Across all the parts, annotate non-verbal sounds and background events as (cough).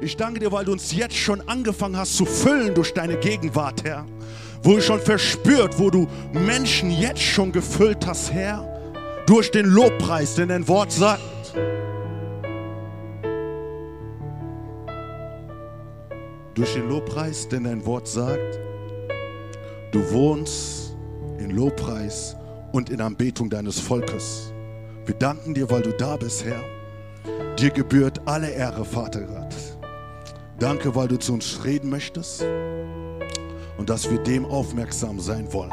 Ich danke dir, weil du uns jetzt schon angefangen hast zu füllen durch deine Gegenwart, Herr. Wo ich schon verspürt, wo du Menschen jetzt schon gefüllt hast, Herr. Durch den Lobpreis, denn dein Wort sagt, durch den Lobpreis, denn dein Wort sagt, du wohnst in Lobpreis und in Anbetung deines Volkes. Wir danken dir, weil du da bist, Herr. Dir gebührt alle Ehre, Vater Gott. Danke, weil du zu uns reden möchtest und dass wir dem aufmerksam sein wollen.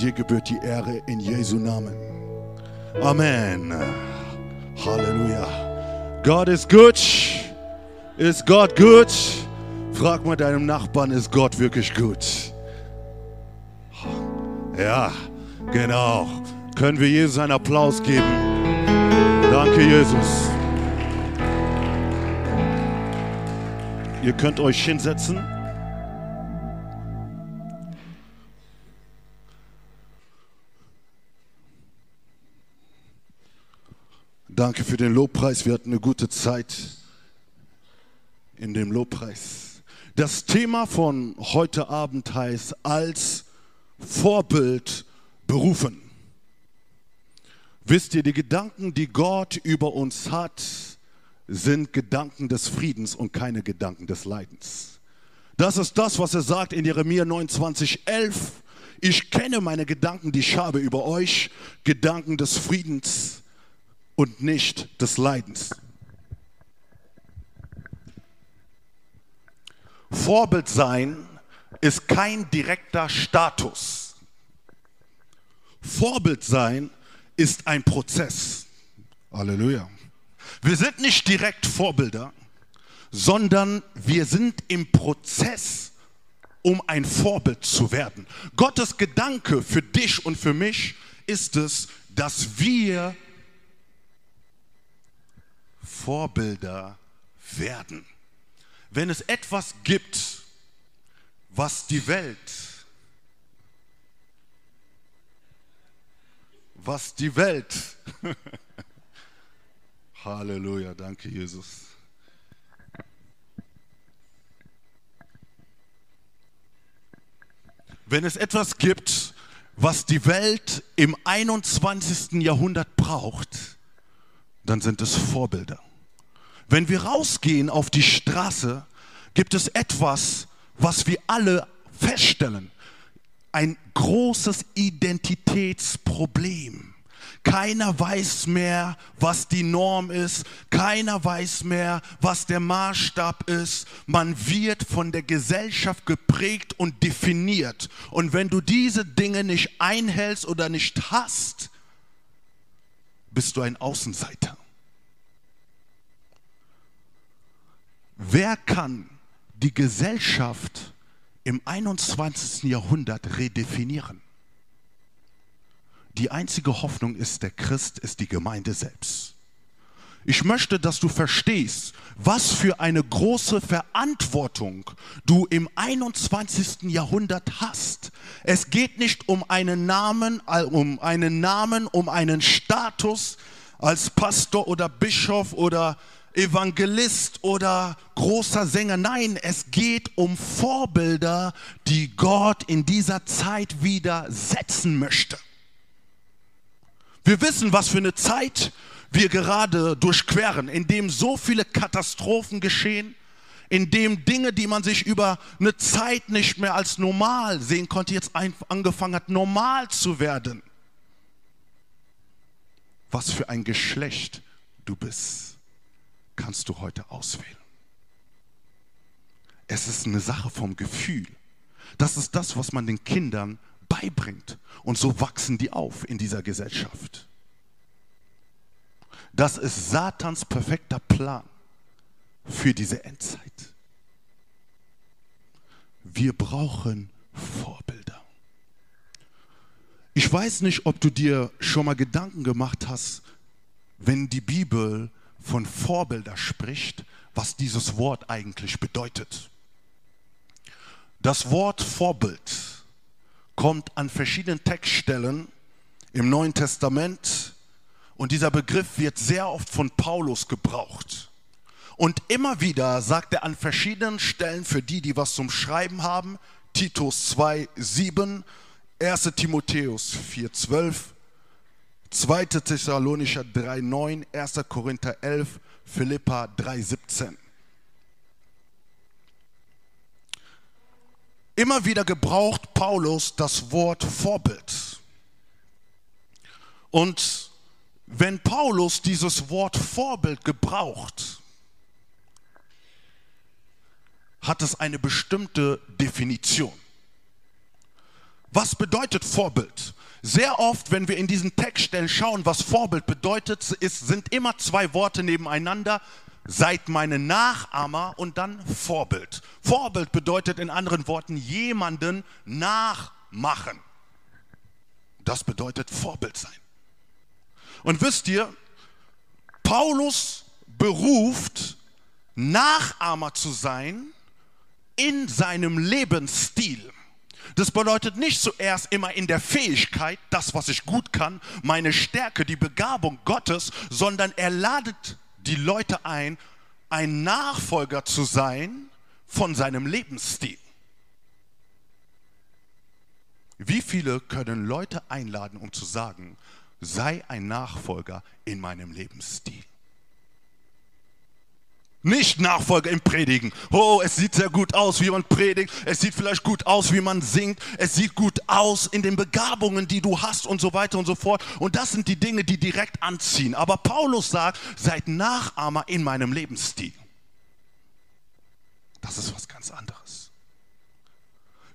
Dir gebührt die Ehre in Jesu Namen. Amen. Halleluja. Gott ist gut. Ist Gott gut? Frag mal deinem Nachbarn, ist Gott wirklich gut? Ja, genau. Können wir Jesus einen Applaus geben? Danke, Jesus. Ihr könnt euch hinsetzen. Danke für den Lobpreis. Wir hatten eine gute Zeit in dem Lobpreis. Das Thema von heute Abend heißt als Vorbild berufen. Wisst ihr, die Gedanken, die Gott über uns hat, sind Gedanken des Friedens und keine Gedanken des Leidens. Das ist das, was er sagt in Jeremia 29, 11. Ich kenne meine Gedanken, die ich habe über euch, Gedanken des Friedens und nicht des Leidens. Vorbild sein ist kein direkter Status. Vorbild sein ist ein Prozess. Halleluja. Wir sind nicht direkt Vorbilder, sondern wir sind im Prozess, um ein Vorbild zu werden. Gottes Gedanke für dich und für mich ist es, dass wir Vorbilder werden. Wenn es etwas gibt, was die Welt, was die Welt (laughs) Halleluja, danke Jesus. Wenn es etwas gibt, was die Welt im 21. Jahrhundert braucht, dann sind es Vorbilder. Wenn wir rausgehen auf die Straße, gibt es etwas, was wir alle feststellen. Ein großes Identitätsproblem. Keiner weiß mehr, was die Norm ist. Keiner weiß mehr, was der Maßstab ist. Man wird von der Gesellschaft geprägt und definiert. Und wenn du diese Dinge nicht einhältst oder nicht hast, bist du ein Außenseiter. Wer kann die Gesellschaft im 21. Jahrhundert redefinieren? Die einzige Hoffnung ist der Christ, ist die Gemeinde selbst. Ich möchte, dass du verstehst, was für eine große Verantwortung du im 21. Jahrhundert hast. Es geht nicht um einen Namen, um einen Namen, um einen Status als Pastor oder Bischof oder Evangelist oder großer Sänger. Nein, es geht um Vorbilder, die Gott in dieser Zeit wieder setzen möchte. Wir wissen, was für eine Zeit wir gerade durchqueren, in dem so viele Katastrophen geschehen, in dem Dinge, die man sich über eine Zeit nicht mehr als normal sehen konnte, jetzt angefangen hat, normal zu werden. Was für ein Geschlecht du bist, kannst du heute auswählen. Es ist eine Sache vom Gefühl. Das ist das, was man den Kindern beibringt. Und so wachsen die auf in dieser Gesellschaft. Das ist Satans perfekter Plan für diese Endzeit. Wir brauchen Vorbilder. Ich weiß nicht, ob du dir schon mal Gedanken gemacht hast, wenn die Bibel von Vorbilder spricht, was dieses Wort eigentlich bedeutet. Das Wort Vorbild kommt an verschiedenen Textstellen im Neuen Testament und dieser Begriff wird sehr oft von Paulus gebraucht. Und immer wieder sagt er an verschiedenen Stellen für die, die was zum Schreiben haben, Titus 2, 7, 1 Timotheus 4, 12, 2. Thessalonicher 3, 9, 1. Korinther 11, Philippa 3, 17. Immer wieder gebraucht Paulus das Wort Vorbild. Und wenn Paulus dieses Wort Vorbild gebraucht, hat es eine bestimmte Definition. Was bedeutet Vorbild? Sehr oft, wenn wir in diesen Textstellen schauen, was Vorbild bedeutet, ist, sind immer zwei Worte nebeneinander. Seid meine Nachahmer und dann Vorbild. Vorbild bedeutet in anderen Worten jemanden nachmachen. Das bedeutet Vorbild sein. Und wisst ihr, Paulus beruft, Nachahmer zu sein in seinem Lebensstil. Das bedeutet nicht zuerst immer in der Fähigkeit, das, was ich gut kann, meine Stärke, die Begabung Gottes, sondern er ladet die Leute ein, ein Nachfolger zu sein von seinem Lebensstil. Wie viele können Leute einladen, um zu sagen, sei ein Nachfolger in meinem Lebensstil? Nicht Nachfolger im Predigen. Oh, es sieht sehr gut aus, wie man predigt. Es sieht vielleicht gut aus, wie man singt. Es sieht gut aus in den Begabungen, die du hast und so weiter und so fort. Und das sind die Dinge, die direkt anziehen. Aber Paulus sagt, seid Nachahmer in meinem Lebensstil. Das ist was ganz anderes.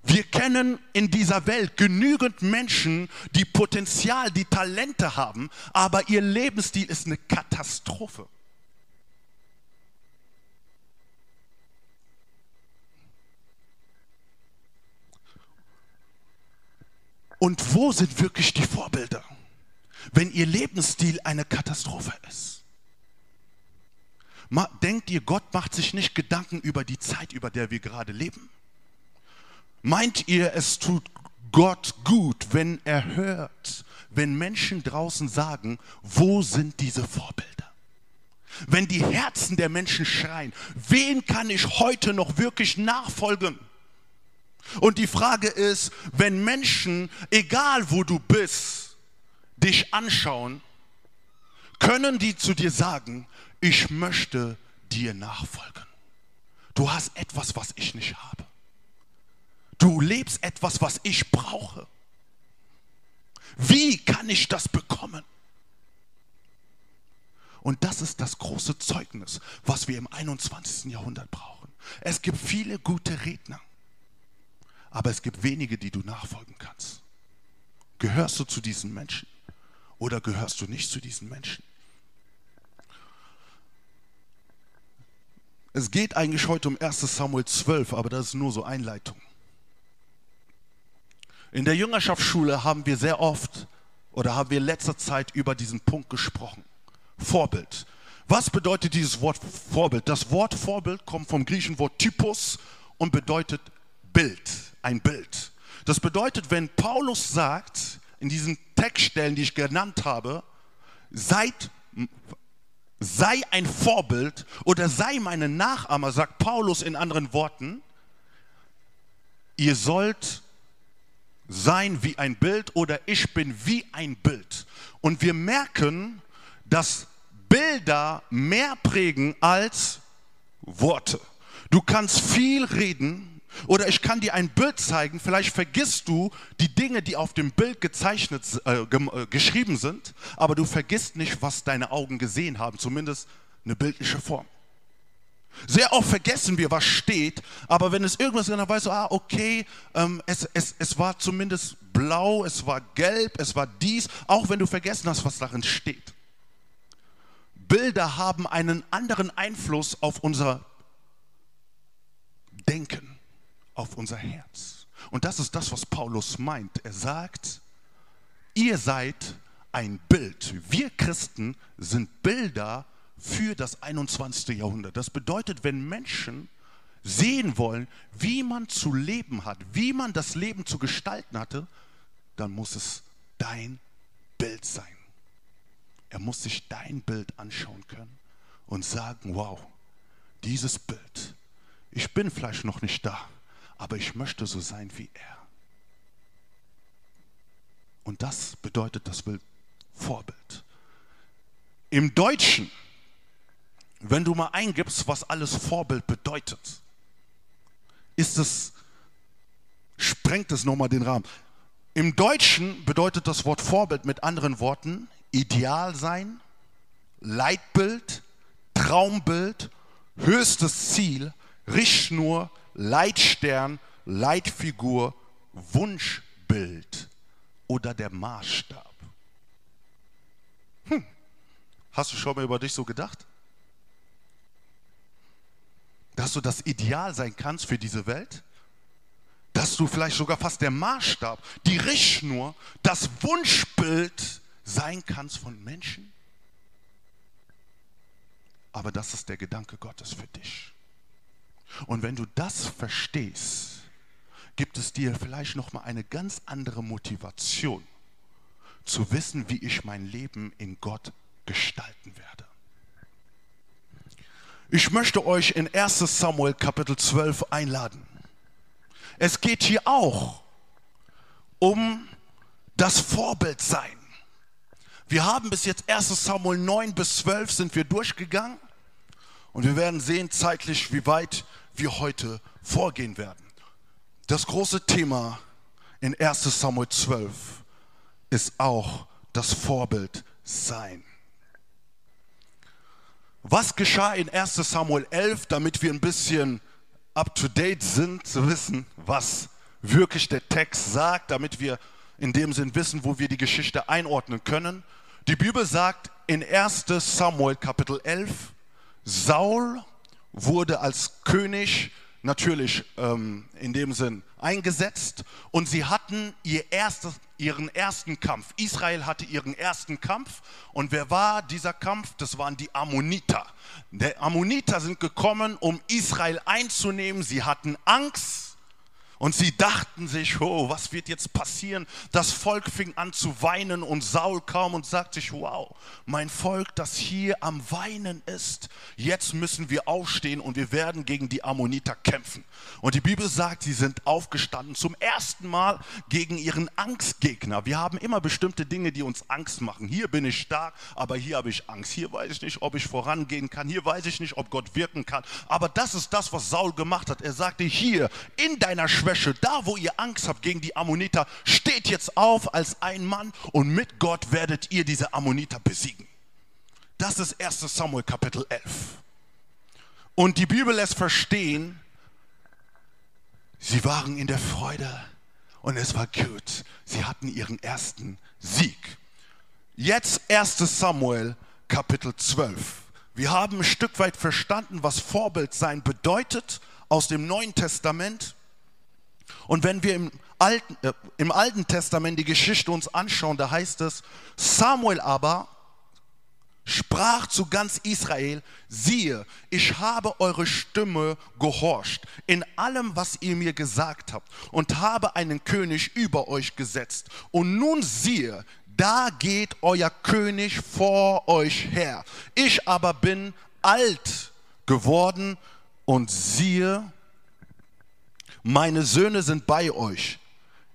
Wir kennen in dieser Welt genügend Menschen, die Potenzial, die Talente haben, aber ihr Lebensstil ist eine Katastrophe. Und wo sind wirklich die Vorbilder, wenn ihr Lebensstil eine Katastrophe ist? Denkt ihr, Gott macht sich nicht Gedanken über die Zeit, über der wir gerade leben? Meint ihr, es tut Gott gut, wenn er hört, wenn Menschen draußen sagen, wo sind diese Vorbilder? Wenn die Herzen der Menschen schreien, wen kann ich heute noch wirklich nachfolgen? Und die Frage ist, wenn Menschen, egal wo du bist, dich anschauen, können die zu dir sagen, ich möchte dir nachfolgen. Du hast etwas, was ich nicht habe. Du lebst etwas, was ich brauche. Wie kann ich das bekommen? Und das ist das große Zeugnis, was wir im 21. Jahrhundert brauchen. Es gibt viele gute Redner aber es gibt wenige, die du nachfolgen kannst. Gehörst du zu diesen Menschen oder gehörst du nicht zu diesen Menschen? Es geht eigentlich heute um 1 Samuel 12, aber das ist nur so Einleitung. In der Jüngerschaftsschule haben wir sehr oft oder haben wir in letzter Zeit über diesen Punkt gesprochen. Vorbild. Was bedeutet dieses Wort Vorbild? Das Wort Vorbild kommt vom griechischen Wort Typus und bedeutet Bild ein Bild. Das bedeutet, wenn Paulus sagt, in diesen Textstellen, die ich genannt habe, seid, sei ein Vorbild oder sei meine Nachahmer, sagt Paulus in anderen Worten, ihr sollt sein wie ein Bild oder ich bin wie ein Bild. Und wir merken, dass Bilder mehr prägen als Worte. Du kannst viel reden, oder ich kann dir ein Bild zeigen, vielleicht vergisst du die Dinge, die auf dem Bild gezeichnet, äh, äh, geschrieben sind, aber du vergisst nicht, was deine Augen gesehen haben, zumindest eine bildliche Form. Sehr oft vergessen wir, was steht, aber wenn es irgendwas ist, dann weißt du, ah, okay, ähm, es, es, es war zumindest blau, es war gelb, es war dies, auch wenn du vergessen hast, was darin steht. Bilder haben einen anderen Einfluss auf unser Denken auf unser Herz. Und das ist das, was Paulus meint. Er sagt, ihr seid ein Bild. Wir Christen sind Bilder für das 21. Jahrhundert. Das bedeutet, wenn Menschen sehen wollen, wie man zu leben hat, wie man das Leben zu gestalten hatte, dann muss es dein Bild sein. Er muss sich dein Bild anschauen können und sagen, wow, dieses Bild, ich bin vielleicht noch nicht da, aber ich möchte so sein wie er. Und das bedeutet das Bild Vorbild. Im Deutschen, wenn du mal eingibst, was alles Vorbild bedeutet, ist es, sprengt es nochmal den Rahmen. Im Deutschen bedeutet das Wort Vorbild mit anderen Worten Ideal sein, Leitbild, Traumbild, höchstes Ziel, Richtschnur, Leitstern, Leitfigur, Wunschbild oder der Maßstab. Hm. Hast du schon mal über dich so gedacht? Dass du das Ideal sein kannst für diese Welt? Dass du vielleicht sogar fast der Maßstab, die Richtschnur, das Wunschbild sein kannst von Menschen? Aber das ist der Gedanke Gottes für dich. Und wenn du das verstehst, gibt es dir vielleicht noch mal eine ganz andere Motivation zu wissen, wie ich mein Leben in Gott gestalten werde. Ich möchte euch in 1 Samuel Kapitel 12 einladen. Es geht hier auch um das Vorbildsein. Wir haben bis jetzt 1 Samuel 9 bis 12 sind wir durchgegangen und wir werden sehen zeitlich, wie weit wir heute vorgehen werden. Das große Thema in 1 Samuel 12 ist auch das Vorbild sein. Was geschah in 1 Samuel 11, damit wir ein bisschen up-to-date sind, zu wissen, was wirklich der Text sagt, damit wir in dem Sinn wissen, wo wir die Geschichte einordnen können. Die Bibel sagt in 1 Samuel Kapitel 11, Saul wurde als König natürlich ähm, in dem Sinn eingesetzt und sie hatten ihr erstes, ihren ersten Kampf. Israel hatte ihren ersten Kampf und wer war dieser Kampf? Das waren die Ammoniter. Die Ammoniter sind gekommen, um Israel einzunehmen. Sie hatten Angst und sie dachten sich, oh, was wird jetzt passieren? Das Volk fing an zu weinen und Saul kam und sagte sich, wow, mein Volk, das hier am Weinen ist, jetzt müssen wir aufstehen und wir werden gegen die Ammoniter kämpfen. Und die Bibel sagt, sie sind aufgestanden zum ersten Mal gegen ihren Angstgegner. Wir haben immer bestimmte Dinge, die uns Angst machen. Hier bin ich stark, aber hier habe ich Angst. Hier weiß ich nicht, ob ich vorangehen kann. Hier weiß ich nicht, ob Gott wirken kann. Aber das ist das, was Saul gemacht hat. Er sagte, hier in deiner Schwester, Schwäche, da wo ihr Angst habt gegen die Ammoniter, steht jetzt auf als ein Mann und mit Gott werdet ihr diese Ammoniter besiegen. Das ist 1 Samuel Kapitel 11. Und die Bibel lässt verstehen, sie waren in der Freude und es war gut. Sie hatten ihren ersten Sieg. Jetzt 1 Samuel Kapitel 12. Wir haben ein Stück weit verstanden, was Vorbild sein bedeutet aus dem Neuen Testament. Und wenn wir im Alten, äh, im Alten Testament die Geschichte uns anschauen, da heißt es, Samuel aber sprach zu ganz Israel, siehe, ich habe eure Stimme gehorcht in allem, was ihr mir gesagt habt und habe einen König über euch gesetzt. Und nun siehe, da geht euer König vor euch her. Ich aber bin alt geworden und siehe, meine Söhne sind bei euch.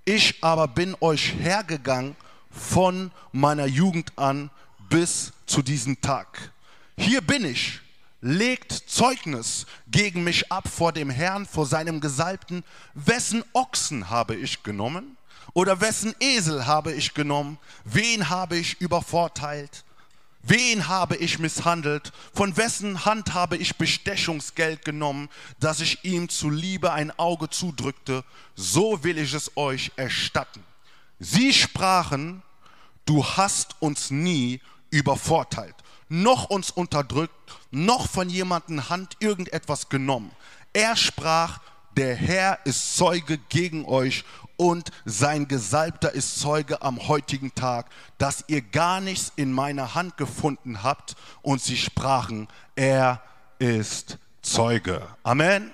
Ich aber bin euch hergegangen von meiner Jugend an bis zu diesem Tag. Hier bin ich, legt Zeugnis gegen mich ab vor dem Herrn, vor seinem Gesalbten. Wessen Ochsen habe ich genommen? Oder wessen Esel habe ich genommen? Wen habe ich übervorteilt? Wen habe ich misshandelt? Von wessen Hand habe ich Bestechungsgeld genommen, dass ich ihm zuliebe ein Auge zudrückte? So will ich es euch erstatten. Sie sprachen, du hast uns nie übervorteilt, noch uns unterdrückt, noch von jemandem Hand irgendetwas genommen. Er sprach, der Herr ist Zeuge gegen euch und sein Gesalbter ist Zeuge am heutigen Tag, dass ihr gar nichts in meiner Hand gefunden habt. Und sie sprachen, er ist Zeuge. Amen.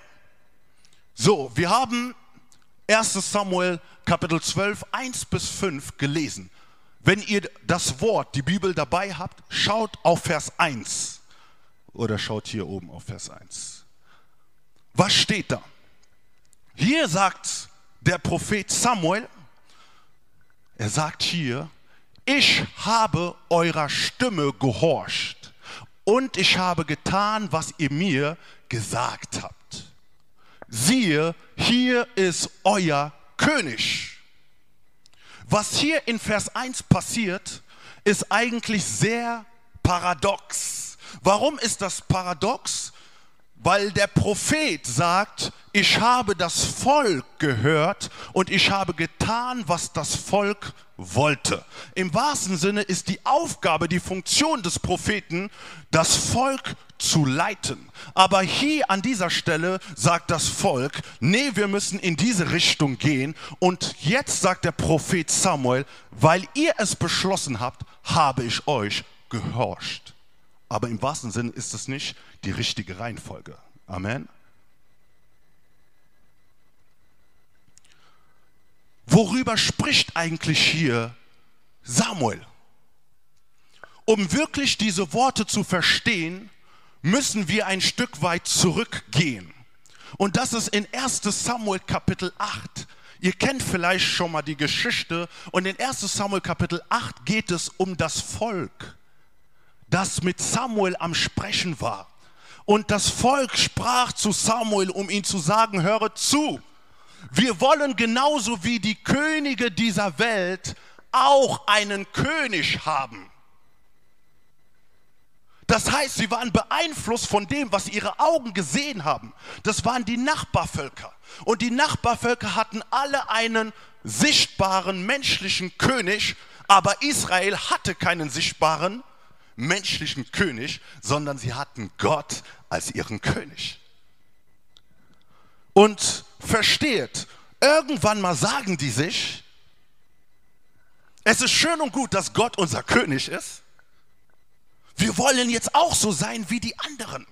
So, wir haben 1 Samuel Kapitel 12, 1 bis 5 gelesen. Wenn ihr das Wort, die Bibel dabei habt, schaut auf Vers 1 oder schaut hier oben auf Vers 1. Was steht da? Hier sagt der Prophet Samuel, er sagt hier, ich habe eurer Stimme gehorcht und ich habe getan, was ihr mir gesagt habt. Siehe, hier ist euer König. Was hier in Vers 1 passiert, ist eigentlich sehr paradox. Warum ist das paradox? Weil der Prophet sagt, ich habe das Volk gehört und ich habe getan, was das Volk wollte. Im wahrsten Sinne ist die Aufgabe, die Funktion des Propheten, das Volk zu leiten. Aber hier an dieser Stelle sagt das Volk, nee, wir müssen in diese Richtung gehen. Und jetzt sagt der Prophet Samuel, weil ihr es beschlossen habt, habe ich euch gehorcht. Aber im wahrsten Sinne ist es nicht die richtige Reihenfolge. Amen. Worüber spricht eigentlich hier Samuel? Um wirklich diese Worte zu verstehen, müssen wir ein Stück weit zurückgehen. Und das ist in 1 Samuel Kapitel 8. Ihr kennt vielleicht schon mal die Geschichte. Und in 1 Samuel Kapitel 8 geht es um das Volk das mit Samuel am Sprechen war. Und das Volk sprach zu Samuel, um ihm zu sagen, höre zu, wir wollen genauso wie die Könige dieser Welt auch einen König haben. Das heißt, sie waren beeinflusst von dem, was ihre Augen gesehen haben. Das waren die Nachbarvölker. Und die Nachbarvölker hatten alle einen sichtbaren menschlichen König, aber Israel hatte keinen sichtbaren menschlichen König, sondern sie hatten Gott als ihren König. Und versteht, irgendwann mal sagen die sich, es ist schön und gut, dass Gott unser König ist. Wir wollen jetzt auch so sein wie die anderen.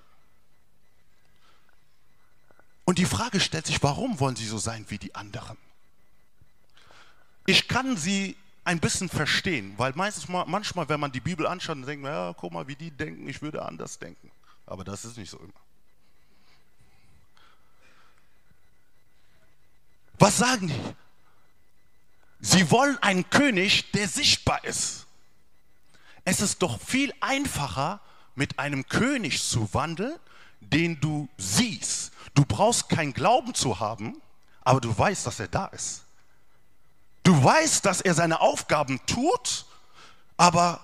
Und die Frage stellt sich, warum wollen sie so sein wie die anderen? Ich kann sie ein bisschen verstehen, weil meistens, manchmal, wenn man die Bibel anschaut, dann denkt man, ja, guck mal, wie die denken, ich würde anders denken. Aber das ist nicht so immer. Was sagen die? Sie wollen einen König, der sichtbar ist. Es ist doch viel einfacher, mit einem König zu wandeln, den du siehst. Du brauchst keinen Glauben zu haben, aber du weißt, dass er da ist. Du weißt, dass er seine Aufgaben tut, aber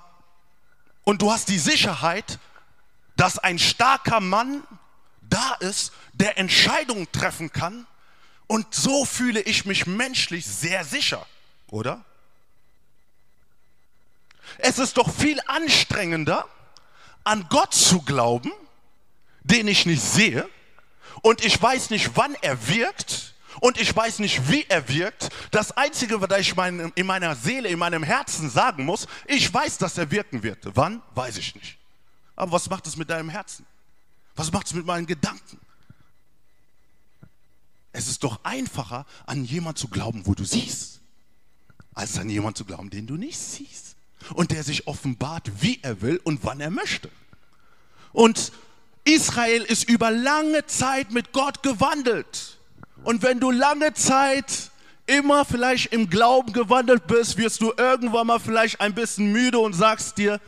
und du hast die Sicherheit, dass ein starker Mann da ist, der Entscheidungen treffen kann. Und so fühle ich mich menschlich sehr sicher, oder? Es ist doch viel anstrengender, an Gott zu glauben, den ich nicht sehe, und ich weiß nicht, wann er wirkt, und ich weiß nicht, wie er wirkt. Das Einzige, was ich in meiner Seele, in meinem Herzen sagen muss, ich weiß, dass er wirken wird. Wann? Weiß ich nicht. Aber was macht es mit deinem Herzen? Was macht es mit meinen Gedanken? Es ist doch einfacher, an jemanden zu glauben, wo du siehst, als an jemanden zu glauben, den du nicht siehst. Und der sich offenbart, wie er will und wann er möchte. Und Israel ist über lange Zeit mit Gott gewandelt. Und wenn du lange Zeit immer vielleicht im Glauben gewandelt bist, wirst du irgendwann mal vielleicht ein bisschen müde und sagst dir,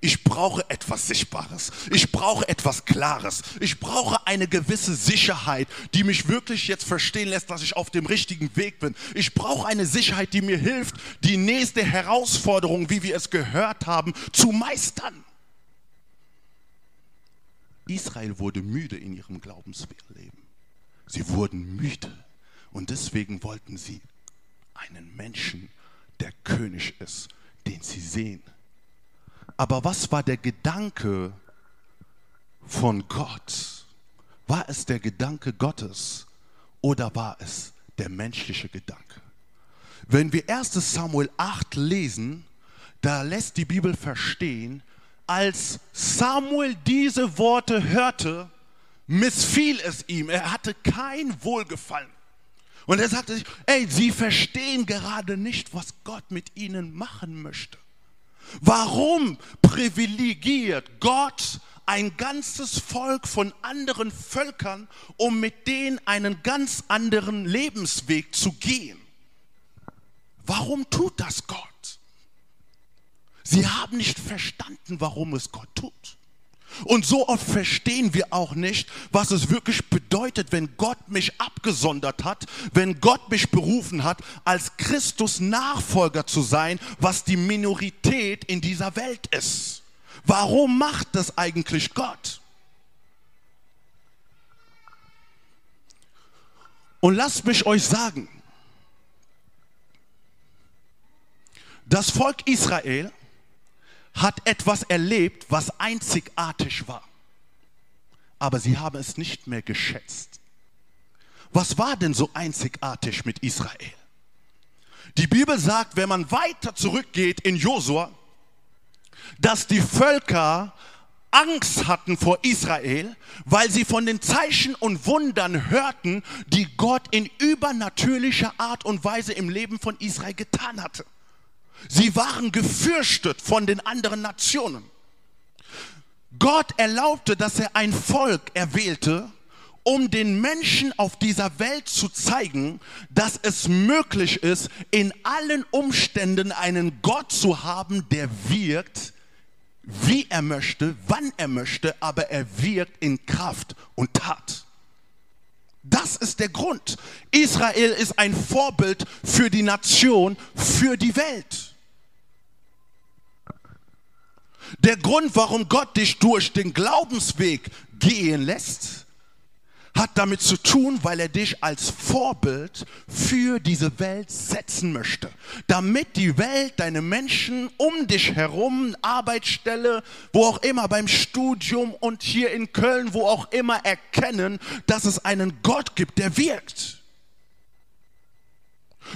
ich brauche etwas Sichtbares. Ich brauche etwas Klares. Ich brauche eine gewisse Sicherheit, die mich wirklich jetzt verstehen lässt, dass ich auf dem richtigen Weg bin. Ich brauche eine Sicherheit, die mir hilft, die nächste Herausforderung, wie wir es gehört haben, zu meistern. Israel wurde müde in ihrem Glaubensleben. Sie wurden müde und deswegen wollten sie einen Menschen, der König ist, den sie sehen. Aber was war der Gedanke von Gott? War es der Gedanke Gottes, oder war es der menschliche Gedanke? Wenn wir 1 Samuel 8 lesen, da lässt die Bibel verstehen, als Samuel diese Worte hörte, missfiel es ihm. Er hatte kein Wohlgefallen. Und er sagte sich, ey, sie verstehen gerade nicht, was Gott mit ihnen machen möchte. Warum privilegiert Gott ein ganzes Volk von anderen Völkern, um mit denen einen ganz anderen Lebensweg zu gehen? Warum tut das Gott? Sie haben nicht verstanden, warum es Gott tut. Und so oft verstehen wir auch nicht, was es wirklich bedeutet, wenn Gott mich abgesondert hat, wenn Gott mich berufen hat, als Christus Nachfolger zu sein, was die Minorität in dieser Welt ist. Warum macht das eigentlich Gott? Und lasst mich euch sagen, das Volk Israel hat etwas erlebt, was einzigartig war. Aber sie haben es nicht mehr geschätzt. Was war denn so einzigartig mit Israel? Die Bibel sagt, wenn man weiter zurückgeht in Josua, dass die Völker Angst hatten vor Israel, weil sie von den Zeichen und Wundern hörten, die Gott in übernatürlicher Art und Weise im Leben von Israel getan hatte. Sie waren gefürchtet von den anderen Nationen. Gott erlaubte, dass er ein Volk erwählte, um den Menschen auf dieser Welt zu zeigen, dass es möglich ist, in allen Umständen einen Gott zu haben, der wirkt, wie er möchte, wann er möchte, aber er wirkt in Kraft und Tat. Das ist der Grund. Israel ist ein Vorbild für die Nation, für die Welt. Der Grund, warum Gott dich durch den Glaubensweg gehen lässt, hat damit zu tun, weil er dich als Vorbild für diese Welt setzen möchte. Damit die Welt, deine Menschen um dich herum, Arbeitsstelle, wo auch immer, beim Studium und hier in Köln, wo auch immer, erkennen, dass es einen Gott gibt, der wirkt.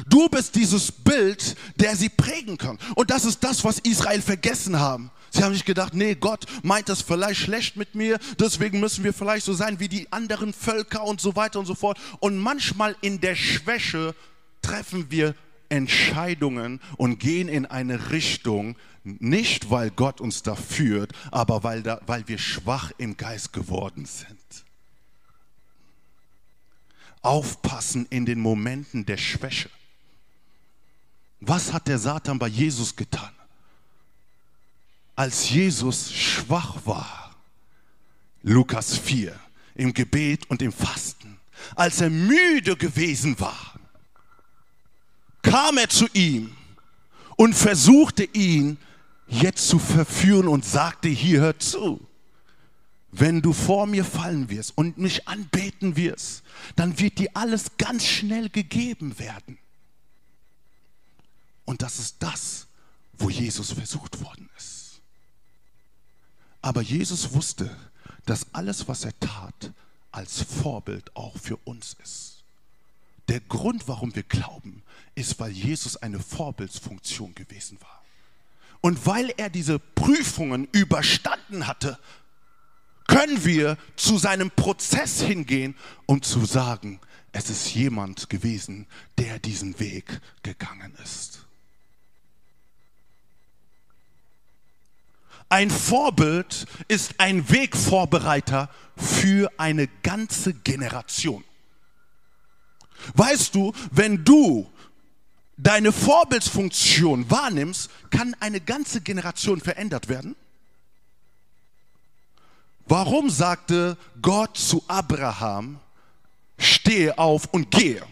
Du bist dieses Bild, der sie prägen kann. Und das ist das, was Israel vergessen haben. Sie haben sich gedacht, nee, Gott meint das vielleicht schlecht mit mir, deswegen müssen wir vielleicht so sein wie die anderen Völker und so weiter und so fort. Und manchmal in der Schwäche treffen wir Entscheidungen und gehen in eine Richtung, nicht weil Gott uns da führt, aber weil, da, weil wir schwach im Geist geworden sind. Aufpassen in den Momenten der Schwäche. Was hat der Satan bei Jesus getan? Als Jesus schwach war, Lukas 4, im Gebet und im Fasten, als er müde gewesen war, kam er zu ihm und versuchte ihn jetzt zu verführen und sagte, hier hör zu, wenn du vor mir fallen wirst und mich anbeten wirst, dann wird dir alles ganz schnell gegeben werden. Und das ist das, wo Jesus versucht worden ist. Aber Jesus wusste, dass alles, was er tat, als Vorbild auch für uns ist. Der Grund, warum wir glauben, ist, weil Jesus eine Vorbildsfunktion gewesen war. Und weil er diese Prüfungen überstanden hatte, können wir zu seinem Prozess hingehen, um zu sagen, es ist jemand gewesen, der diesen Weg gegangen ist. Ein Vorbild ist ein Wegvorbereiter für eine ganze Generation. Weißt du, wenn du deine Vorbildsfunktion wahrnimmst, kann eine ganze Generation verändert werden? Warum sagte Gott zu Abraham, stehe auf und gehe?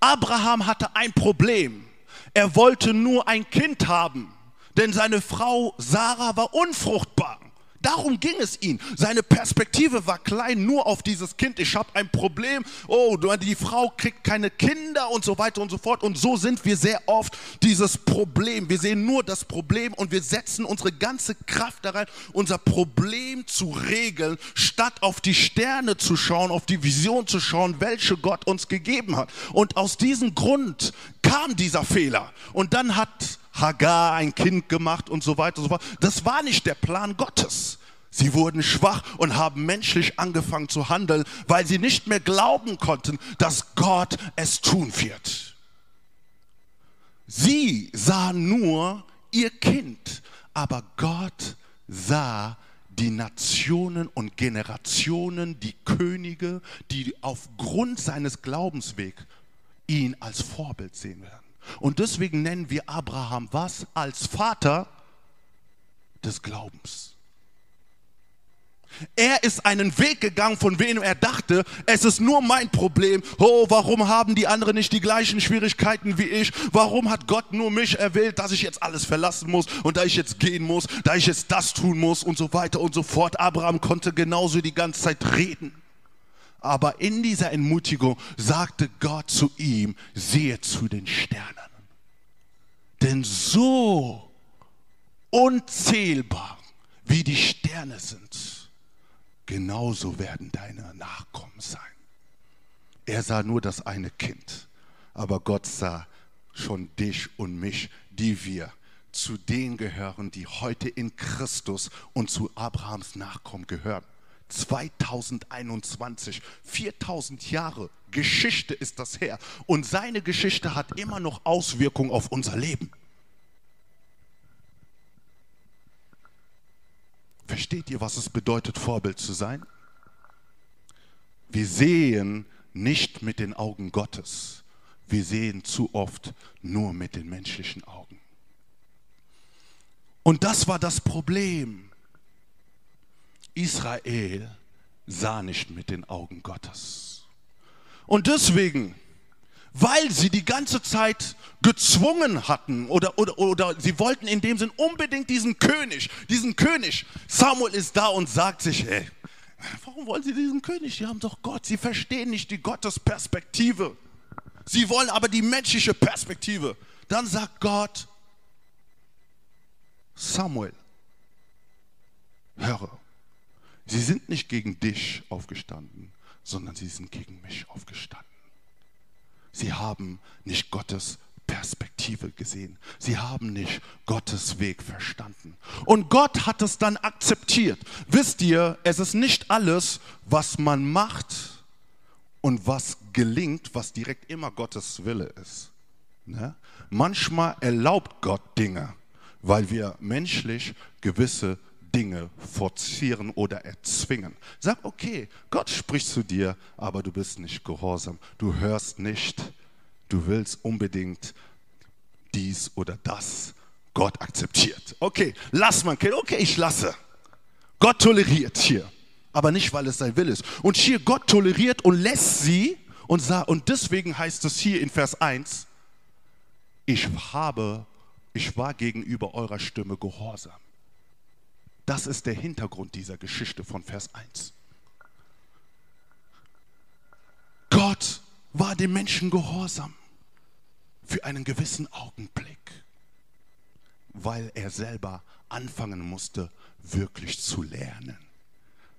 Abraham hatte ein Problem. Er wollte nur ein Kind haben denn seine Frau Sarah war unfruchtbar. darum ging es ihm. Seine Perspektive war klein, nur auf dieses Kind. Ich habe ein Problem. Oh, die Frau kriegt keine Kinder und so weiter und so fort. Und so sind wir sehr oft dieses Problem. Wir sehen nur das Problem und wir setzen unsere ganze Kraft da rein, unser Problem zu regeln, statt auf die Sterne zu schauen, auf die Vision zu schauen, welche Gott uns gegeben hat. Und aus diesem Grund kam dieser Fehler. Und dann hat Hagar ein Kind gemacht und so weiter und so fort. Das war nicht der Plan Gottes. Sie wurden schwach und haben menschlich angefangen zu handeln, weil sie nicht mehr glauben konnten, dass Gott es tun wird. Sie sahen nur ihr Kind, aber Gott sah die Nationen und Generationen, die Könige, die aufgrund seines Glaubenswegs ihn als Vorbild sehen werden. Und deswegen nennen wir Abraham was? Als Vater des Glaubens. Er ist einen Weg gegangen, von dem er dachte, es ist nur mein Problem. Oh, warum haben die anderen nicht die gleichen Schwierigkeiten wie ich? Warum hat Gott nur mich erwählt, dass ich jetzt alles verlassen muss und da ich jetzt gehen muss, da ich jetzt das tun muss und so weiter und so fort. Abraham konnte genauso die ganze Zeit reden. Aber in dieser Entmutigung sagte Gott zu ihm, sehe zu den Sternen. Denn so unzählbar wie die Sterne sind, genauso werden deine Nachkommen sein. Er sah nur das eine Kind, aber Gott sah schon dich und mich, die wir zu denen gehören, die heute in Christus und zu Abrahams Nachkommen gehören. 2021, 4000 Jahre Geschichte ist das her. Und seine Geschichte hat immer noch Auswirkungen auf unser Leben. Versteht ihr, was es bedeutet, Vorbild zu sein? Wir sehen nicht mit den Augen Gottes. Wir sehen zu oft nur mit den menschlichen Augen. Und das war das Problem. Israel sah nicht mit den Augen Gottes. Und deswegen, weil sie die ganze Zeit gezwungen hatten oder, oder, oder sie wollten in dem Sinn unbedingt diesen König, diesen König. Samuel ist da und sagt sich, hey, warum wollen sie diesen König? Die haben doch Gott. Sie verstehen nicht die Gottesperspektive. Sie wollen aber die menschliche Perspektive. Dann sagt Gott, Samuel, höre, Sie sind nicht gegen dich aufgestanden, sondern sie sind gegen mich aufgestanden. Sie haben nicht Gottes Perspektive gesehen. Sie haben nicht Gottes Weg verstanden. Und Gott hat es dann akzeptiert. Wisst ihr, es ist nicht alles, was man macht und was gelingt, was direkt immer Gottes Wille ist. Ne? Manchmal erlaubt Gott Dinge, weil wir menschlich gewisse Dinge forcieren oder erzwingen. Sag, okay, Gott spricht zu dir, aber du bist nicht gehorsam. Du hörst nicht. Du willst unbedingt dies oder das. Gott akzeptiert. Okay, lass man. Okay, ich lasse. Gott toleriert hier, aber nicht, weil es sein Wille ist. Und hier Gott toleriert und lässt sie und, sah, und deswegen heißt es hier in Vers 1, ich habe, ich war gegenüber eurer Stimme gehorsam. Das ist der Hintergrund dieser Geschichte von Vers 1. Gott war dem Menschen gehorsam für einen gewissen Augenblick, weil er selber anfangen musste, wirklich zu lernen.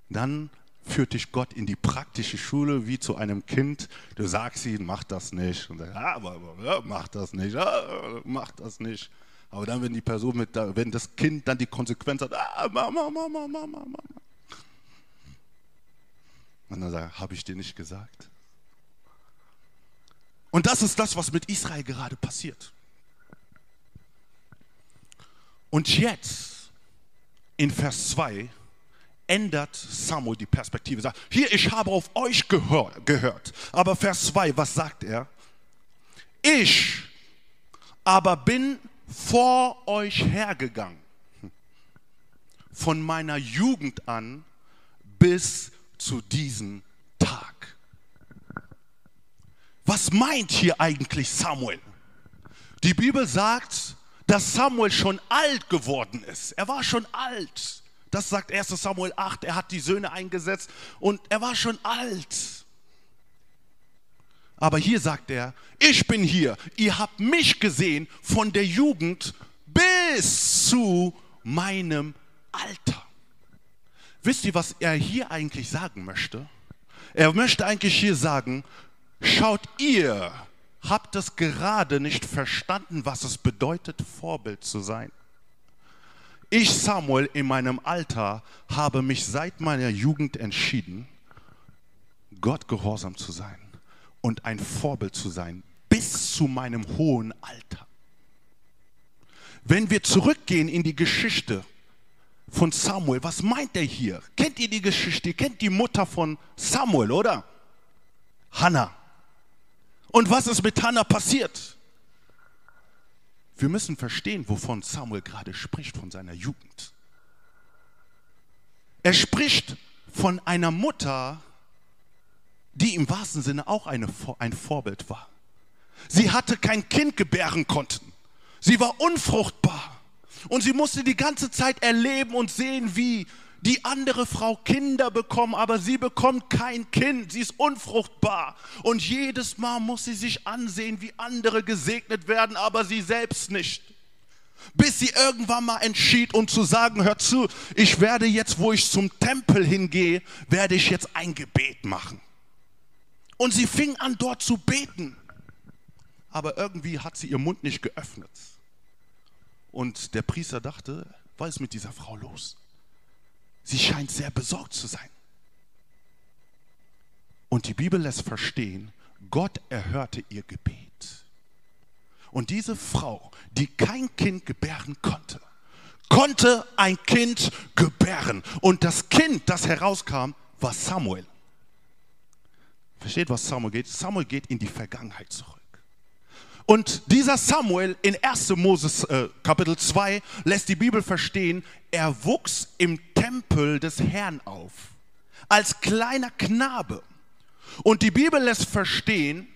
Dann führt dich Gott in die praktische Schule wie zu einem Kind. Du sagst ihm, mach das nicht. Und sagt, ah, aber, aber mach das nicht, ah, mach das nicht. Aber dann, wenn die Person mit, wenn das Kind dann die Konsequenz hat, ah, Mama, Mama, Mama, Mama. Und dann sagt, habe ich dir nicht gesagt? Und das ist das, was mit Israel gerade passiert. Und jetzt, in Vers 2, ändert Samuel die Perspektive. Sagt, hier, ich habe auf euch gehör, gehört. Aber Vers 2, was sagt er? Ich aber bin vor euch hergegangen. Von meiner Jugend an bis zu diesem Tag. Was meint hier eigentlich Samuel? Die Bibel sagt, dass Samuel schon alt geworden ist. Er war schon alt. Das sagt 1 Samuel 8. Er hat die Söhne eingesetzt und er war schon alt. Aber hier sagt er, ich bin hier. Ihr habt mich gesehen von der Jugend bis zu meinem Alter. Wisst ihr, was er hier eigentlich sagen möchte? Er möchte eigentlich hier sagen, schaut ihr, habt es gerade nicht verstanden, was es bedeutet, Vorbild zu sein. Ich, Samuel, in meinem Alter habe mich seit meiner Jugend entschieden, Gott gehorsam zu sein und ein Vorbild zu sein, bis zu meinem hohen Alter. Wenn wir zurückgehen in die Geschichte von Samuel, was meint er hier? Kennt ihr die Geschichte? Kennt die Mutter von Samuel, oder? Hannah. Und was ist mit Hannah passiert? Wir müssen verstehen, wovon Samuel gerade spricht, von seiner Jugend. Er spricht von einer Mutter, die im wahrsten Sinne auch eine, ein Vorbild war. Sie hatte kein Kind gebären konnten. Sie war unfruchtbar. Und sie musste die ganze Zeit erleben und sehen, wie die andere Frau Kinder bekommt, aber sie bekommt kein Kind. Sie ist unfruchtbar. Und jedes Mal muss sie sich ansehen, wie andere gesegnet werden, aber sie selbst nicht. Bis sie irgendwann mal entschied, um zu sagen, hör zu, ich werde jetzt, wo ich zum Tempel hingehe, werde ich jetzt ein Gebet machen. Und sie fing an, dort zu beten. Aber irgendwie hat sie ihren Mund nicht geöffnet. Und der Priester dachte, was ist mit dieser Frau los? Sie scheint sehr besorgt zu sein. Und die Bibel lässt verstehen, Gott erhörte ihr Gebet. Und diese Frau, die kein Kind gebären konnte, konnte ein Kind gebären. Und das Kind, das herauskam, war Samuel. Versteht, was Samuel geht? Samuel geht in die Vergangenheit zurück. Und dieser Samuel in 1. Moses äh, Kapitel 2 lässt die Bibel verstehen, er wuchs im Tempel des Herrn auf, als kleiner Knabe. Und die Bibel lässt verstehen,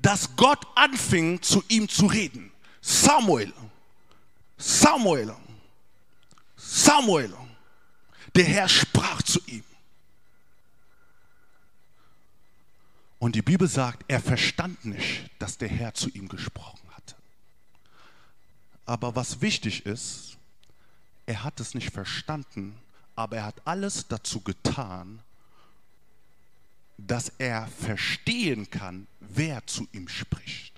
dass Gott anfing zu ihm zu reden. Samuel, Samuel, Samuel. Der Herr sprach zu ihm. Und die Bibel sagt, er verstand nicht, dass der Herr zu ihm gesprochen hatte. Aber was wichtig ist, er hat es nicht verstanden, aber er hat alles dazu getan, dass er verstehen kann, wer zu ihm spricht.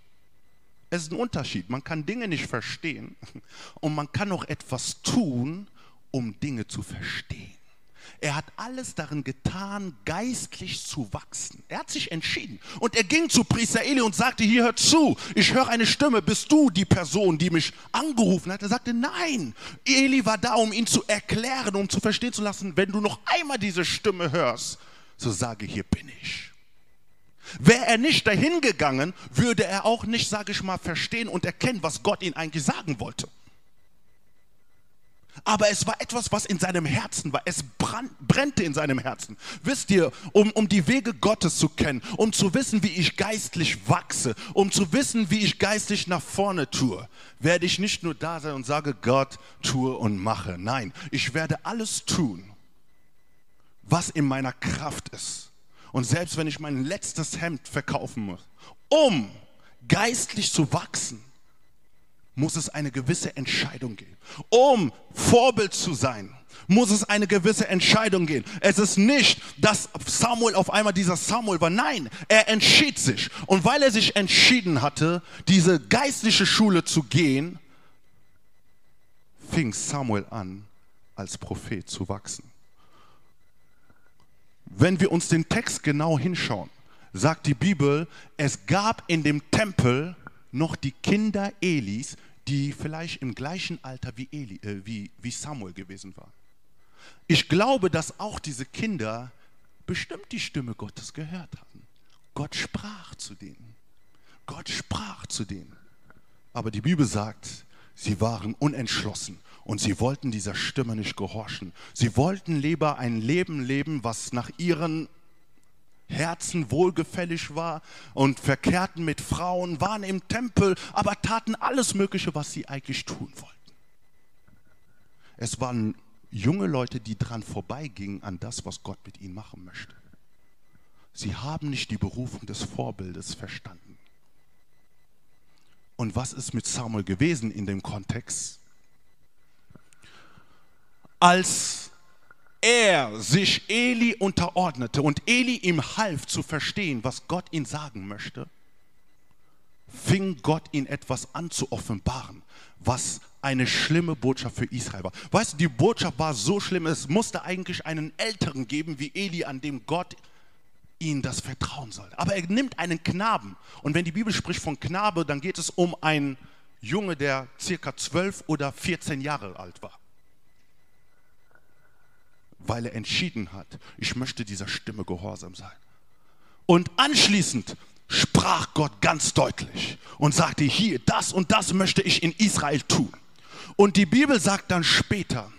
Es ist ein Unterschied. Man kann Dinge nicht verstehen (laughs) und man kann auch etwas tun, um Dinge zu verstehen. Er hat alles darin getan, geistlich zu wachsen. Er hat sich entschieden. Und er ging zu Priester Eli und sagte, hier hör zu, ich höre eine Stimme, bist du die Person, die mich angerufen hat? Er sagte, nein. Eli war da, um ihn zu erklären, um zu verstehen zu lassen, wenn du noch einmal diese Stimme hörst, so sage, hier bin ich. Wäre er nicht dahin gegangen, würde er auch nicht, sage ich mal, verstehen und erkennen, was Gott ihn eigentlich sagen wollte aber es war etwas, was in seinem Herzen war. Es brannte in seinem Herzen. Wisst ihr, um, um die Wege Gottes zu kennen, um zu wissen, wie ich geistlich wachse, um zu wissen, wie ich geistlich nach vorne tue, werde ich nicht nur da sein und sage, Gott, tue und mache. Nein, ich werde alles tun, was in meiner Kraft ist. Und selbst wenn ich mein letztes Hemd verkaufen muss, um geistlich zu wachsen, muss es eine gewisse Entscheidung geben. Um Vorbild zu sein, muss es eine gewisse Entscheidung gehen. Es ist nicht, dass Samuel auf einmal dieser Samuel war. Nein, er entschied sich. Und weil er sich entschieden hatte, diese geistliche Schule zu gehen, fing Samuel an, als Prophet zu wachsen. Wenn wir uns den Text genau hinschauen, sagt die Bibel, es gab in dem Tempel noch die Kinder Elis, die vielleicht im gleichen Alter wie, Eli, äh, wie, wie Samuel gewesen waren. Ich glaube, dass auch diese Kinder bestimmt die Stimme Gottes gehört haben. Gott sprach zu denen. Gott sprach zu denen. Aber die Bibel sagt, sie waren unentschlossen und sie wollten dieser Stimme nicht gehorchen. Sie wollten lieber ein Leben leben, was nach ihren Herzen wohlgefällig war und verkehrten mit Frauen, waren im Tempel, aber taten alles Mögliche, was sie eigentlich tun wollten. Es war junge Leute, die dran vorbeigingen an das, was Gott mit ihnen machen möchte. Sie haben nicht die Berufung des Vorbildes verstanden. Und was ist mit Samuel gewesen in dem Kontext? Als er sich Eli unterordnete und Eli ihm half zu verstehen, was Gott ihm sagen möchte, fing Gott ihn etwas an zu offenbaren, was eine schlimme Botschaft für Israel war. Weißt du, die Botschaft war so schlimm, es musste eigentlich einen Älteren geben wie Eli, an dem Gott ihn das vertrauen sollte. Aber er nimmt einen Knaben. Und wenn die Bibel spricht von Knabe, dann geht es um einen Junge, der circa 12 oder 14 Jahre alt war. Weil er entschieden hat, ich möchte dieser Stimme gehorsam sein. Und anschließend sprach Gott ganz deutlich und sagte, hier, das und das möchte ich in Israel tun. Und die Bibel sagt dann später,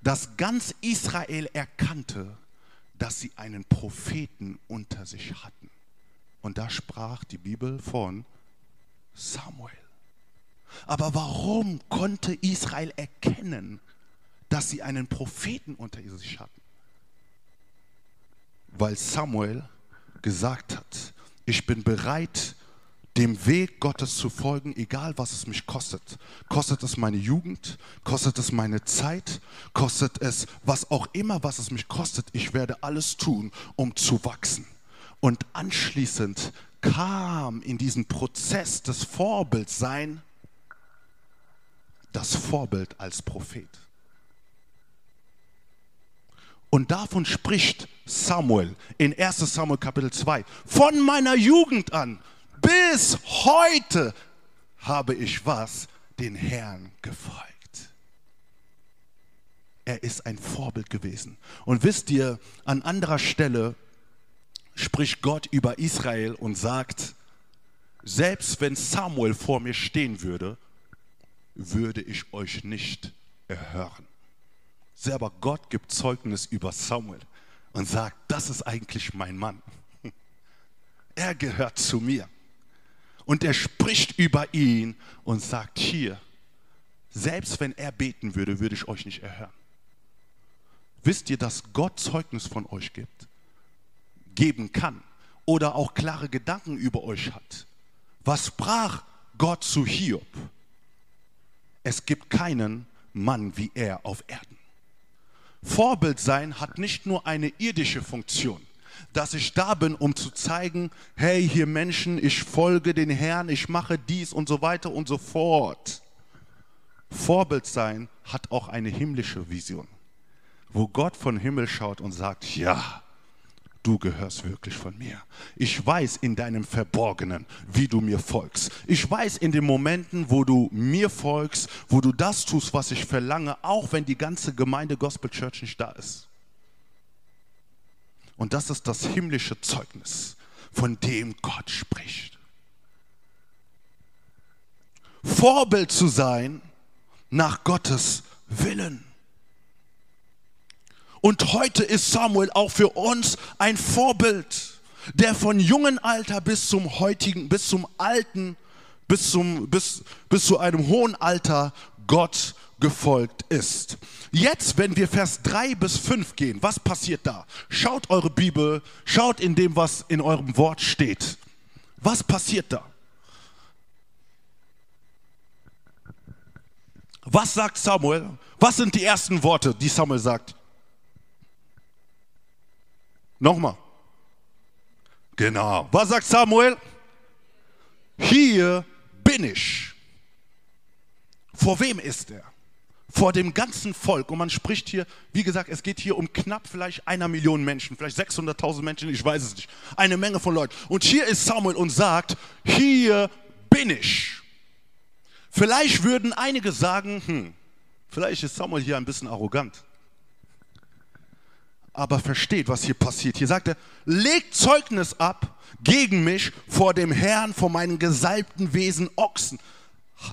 dass ganz Israel erkannte, dass sie einen Propheten unter sich hatten. Und da sprach die Bibel von Samuel. Aber warum konnte Israel erkennen, dass sie einen Propheten unter sich hatten? Weil Samuel gesagt hat, ich bin bereit, dem Weg Gottes zu folgen, egal was es mich kostet. Kostet es meine Jugend, kostet es meine Zeit, kostet es was auch immer, was es mich kostet. Ich werde alles tun, um zu wachsen. Und anschließend kam in diesen Prozess des Vorbildsein das Vorbild als Prophet. Und davon spricht Samuel in 1 Samuel Kapitel 2. Von meiner Jugend an bis heute habe ich was? Den Herrn gefolgt. Er ist ein Vorbild gewesen. Und wisst ihr, an anderer Stelle spricht Gott über Israel und sagt, selbst wenn Samuel vor mir stehen würde, würde ich euch nicht erhören. Selber Gott gibt Zeugnis über Samuel und sagt, das ist eigentlich mein Mann. (laughs) Er gehört zu mir und er spricht über ihn und sagt, hier, selbst wenn er beten würde, würde ich euch nicht erhören. Wisst ihr, dass Gott Zeugnis von euch gibt, geben kann oder auch klare Gedanken über euch hat? Was sprach Gott zu Hiob? Es gibt keinen Mann wie er auf Erden. Vorbild sein hat nicht nur eine irdische Funktion dass ich da bin, um zu zeigen, hey, hier Menschen, ich folge den Herrn, ich mache dies und so weiter und so fort. Vorbild sein hat auch eine himmlische Vision, wo Gott von Himmel schaut und sagt, ja, du gehörst wirklich von mir. Ich weiß in deinem Verborgenen, wie du mir folgst. Ich weiß in den Momenten, wo du mir folgst, wo du das tust, was ich verlange, auch wenn die ganze Gemeinde Gospel Church nicht da ist. Und das ist das himmlische Zeugnis, von dem Gott spricht. Vorbild zu sein nach Gottes Willen. Und heute ist Samuel auch für uns ein Vorbild, der von jungen Alter bis zum heutigen, bis zum alten, bis, zum, bis, bis zu einem hohen Alter Gott gefolgt ist. Jetzt, wenn wir Vers 3 bis 5 gehen, was passiert da? Schaut eure Bibel, schaut in dem, was in eurem Wort steht. Was passiert da? Was sagt Samuel? Was sind die ersten Worte, die Samuel sagt? Nochmal. Genau. Was sagt Samuel? Hier bin ich. Vor wem ist er? vor dem ganzen Volk. Und man spricht hier, wie gesagt, es geht hier um knapp vielleicht einer Million Menschen, vielleicht 600.000 Menschen, ich weiß es nicht. Eine Menge von Leuten. Und hier ist Samuel und sagt, hier bin ich. Vielleicht würden einige sagen, hm, vielleicht ist Samuel hier ein bisschen arrogant. Aber versteht, was hier passiert. Hier sagt er, legt Zeugnis ab gegen mich vor dem Herrn, vor meinen gesalbten Wesen Ochsen.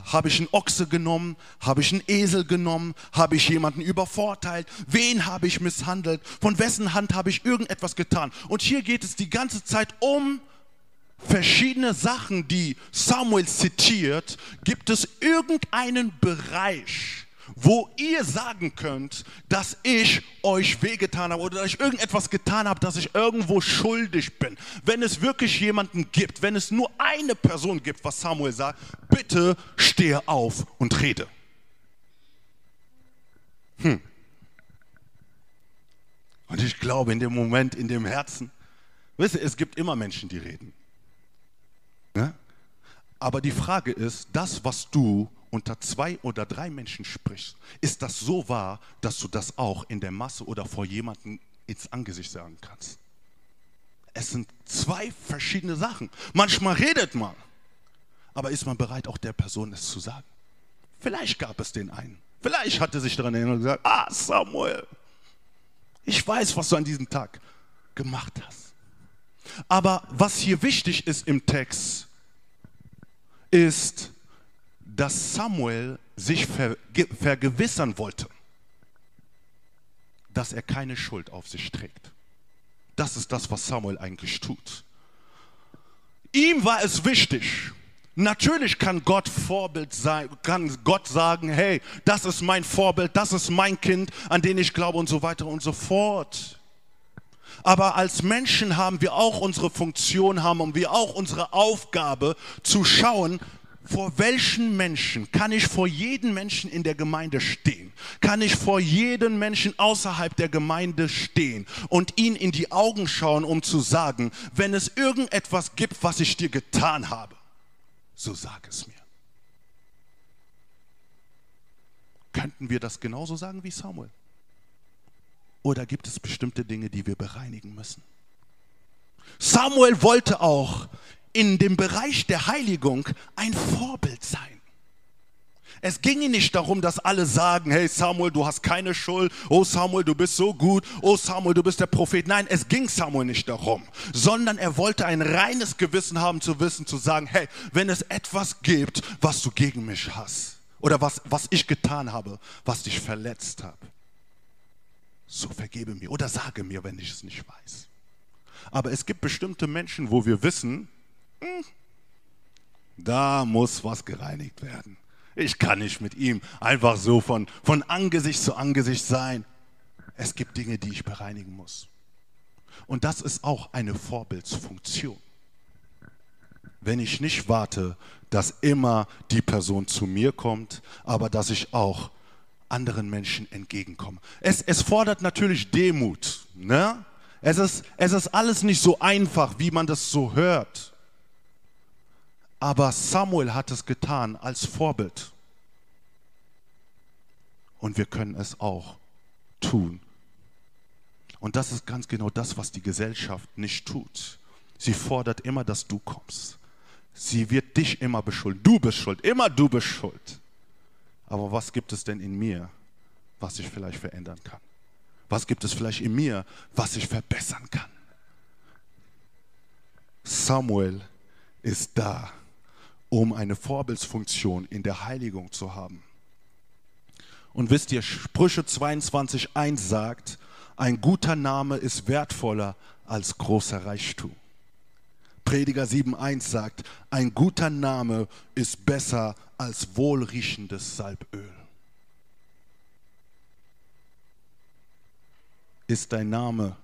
Habe ich einen Ochse genommen? Habe ich einen Esel genommen? Habe ich jemanden übervorteilt? Wen habe ich misshandelt? Von wessen Hand habe ich irgendetwas getan? Und hier geht es die ganze Zeit um verschiedene Sachen, die Samuel zitiert. Gibt es irgendeinen Bereich, wo ihr sagen könnt, dass ich euch wehgetan habe oder dass ich irgendetwas getan habe, dass ich irgendwo schuldig bin. Wenn es wirklich jemanden gibt, wenn es nur eine Person gibt, was Samuel sagt, bitte stehe auf und rede. Hm. Und ich glaube, in dem Moment, in dem Herzen, wisst ihr, es gibt immer Menschen, die reden. Ja? Aber die Frage ist, das, was du unter zwei oder drei Menschen sprichst, ist das so wahr, dass du das auch in der Masse oder vor jemandem ins Angesicht sagen kannst? Es sind zwei verschiedene Sachen. Manchmal redet man, aber ist man bereit, auch der Person es zu sagen? Vielleicht gab es den einen. Vielleicht hat er sich daran erinnert und gesagt, ah Samuel, ich weiß, was du an diesem Tag gemacht hast. Aber was hier wichtig ist im Text, ist, dass Samuel sich vergewissern wollte, dass er keine Schuld auf sich trägt. Das ist das, was Samuel eigentlich tut. Ihm war es wichtig. Natürlich kann Gott Vorbild sein, kann Gott sagen, hey, das ist mein Vorbild, das ist mein Kind, an den ich glaube und so weiter und so fort. Aber als Menschen haben wir auch unsere Funktion, haben wir auch unsere Aufgabe zu schauen, vor welchen Menschen kann ich vor jedem Menschen in der Gemeinde stehen? Kann ich vor jedem Menschen außerhalb der Gemeinde stehen und ihn in die Augen schauen, um zu sagen, wenn es irgendetwas gibt, was ich dir getan habe, so sag es mir. Könnten wir das genauso sagen wie Samuel? Oder gibt es bestimmte Dinge, die wir bereinigen müssen? Samuel wollte auch in dem Bereich der Heiligung ein Vorbild sein. Es ging ihm nicht darum, dass alle sagen, hey Samuel, du hast keine Schuld, oh Samuel, du bist so gut, oh Samuel, du bist der Prophet. Nein, es ging Samuel nicht darum, sondern er wollte ein reines Gewissen haben zu wissen, zu sagen, hey, wenn es etwas gibt, was du gegen mich hast oder was, was ich getan habe, was dich verletzt habe, so vergebe mir oder sage mir, wenn ich es nicht weiß. Aber es gibt bestimmte Menschen, wo wir wissen, da muss was gereinigt werden. Ich kann nicht mit ihm einfach so von, von Angesicht zu Angesicht sein. Es gibt Dinge, die ich bereinigen muss. Und das ist auch eine Vorbildsfunktion. Wenn ich nicht warte, dass immer die Person zu mir kommt, aber dass ich auch anderen Menschen entgegenkomme. Es, es fordert natürlich Demut. Ne? Es, ist, es ist alles nicht so einfach, wie man das so hört. Aber Samuel hat es getan als Vorbild. Und wir können es auch tun. Und das ist ganz genau das, was die Gesellschaft nicht tut. Sie fordert immer, dass du kommst. Sie wird dich immer beschuldigen. Du bist schuld, immer du bist schuld. Aber was gibt es denn in mir, was ich vielleicht verändern kann? Was gibt es vielleicht in mir, was ich verbessern kann? Samuel ist da um eine Vorbildsfunktion in der Heiligung zu haben. Und wisst ihr, Sprüche 22.1 sagt, ein guter Name ist wertvoller als großer Reichtum. Prediger 7.1 sagt, ein guter Name ist besser als wohlriechendes Salböl. Ist dein Name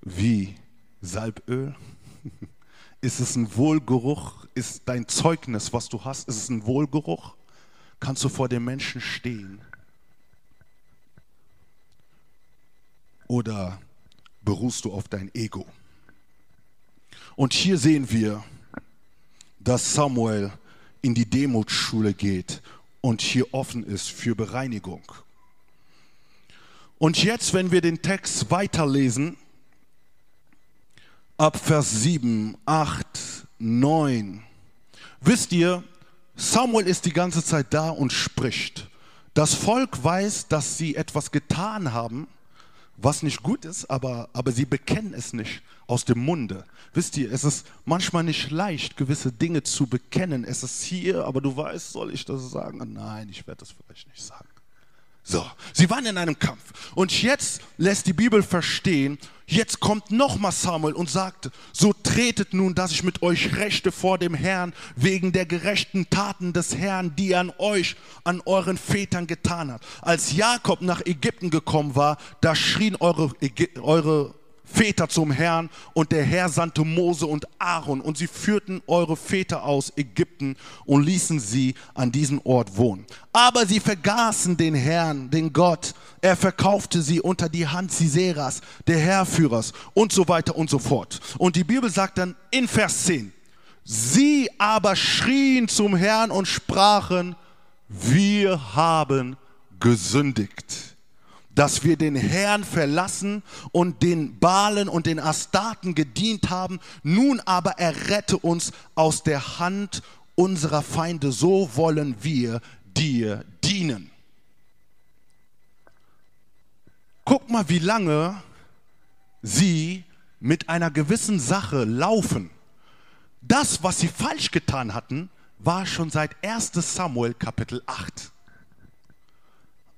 wie Salböl? (laughs) Ist es ein Wohlgeruch? Ist dein Zeugnis, was du hast, ist es ein Wohlgeruch? Kannst du vor den Menschen stehen? Oder beruhst du auf dein Ego? Und hier sehen wir, dass Samuel in die Demutschule geht und hier offen ist für Bereinigung. Und jetzt, wenn wir den Text weiterlesen, ab Vers 7, 8, 9. Wisst ihr, Samuel ist die ganze Zeit da und spricht. Das Volk weiß, dass sie etwas getan haben, was nicht gut ist, aber, aber sie bekennen es nicht aus dem Munde. Wisst ihr, es ist manchmal nicht leicht, gewisse Dinge zu bekennen. Es ist hier, aber du weißt, soll ich das sagen? Nein, ich werde das vielleicht nicht sagen. So, sie waren in einem Kampf. Und jetzt lässt die Bibel verstehen, jetzt kommt nochmal Samuel und sagt, so tretet nun, dass ich mit euch rechte vor dem Herrn wegen der gerechten Taten des Herrn, die er an euch, an euren Vätern getan hat. Als Jakob nach Ägypten gekommen war, da schrien eure, eure Väter zum Herrn und der Herr sandte Mose und Aaron und sie führten eure Väter aus Ägypten und ließen sie an diesem Ort wohnen. Aber sie vergaßen den Herrn, den Gott. Er verkaufte sie unter die Hand Siseras, der Herrführers und so weiter und so fort. Und die Bibel sagt dann in Vers 10, sie aber schrien zum Herrn und sprachen, wir haben gesündigt dass wir den Herrn verlassen und den Balen und den Astaten gedient haben. Nun aber errette uns aus der Hand unserer Feinde. So wollen wir dir dienen. Guck mal, wie lange sie mit einer gewissen Sache laufen. Das, was sie falsch getan hatten, war schon seit 1 Samuel Kapitel 8.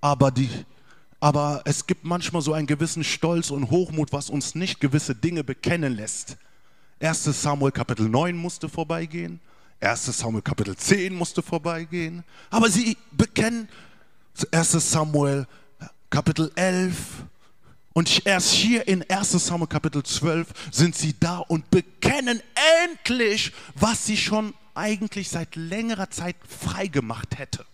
Aber die aber es gibt manchmal so einen gewissen Stolz und Hochmut, was uns nicht gewisse Dinge bekennen lässt. 1 Samuel Kapitel 9 musste vorbeigehen, 1 Samuel Kapitel 10 musste vorbeigehen, aber sie bekennen 1 Samuel Kapitel 11 und erst hier in 1 Samuel Kapitel 12 sind sie da und bekennen endlich, was sie schon eigentlich seit längerer Zeit freigemacht hätte.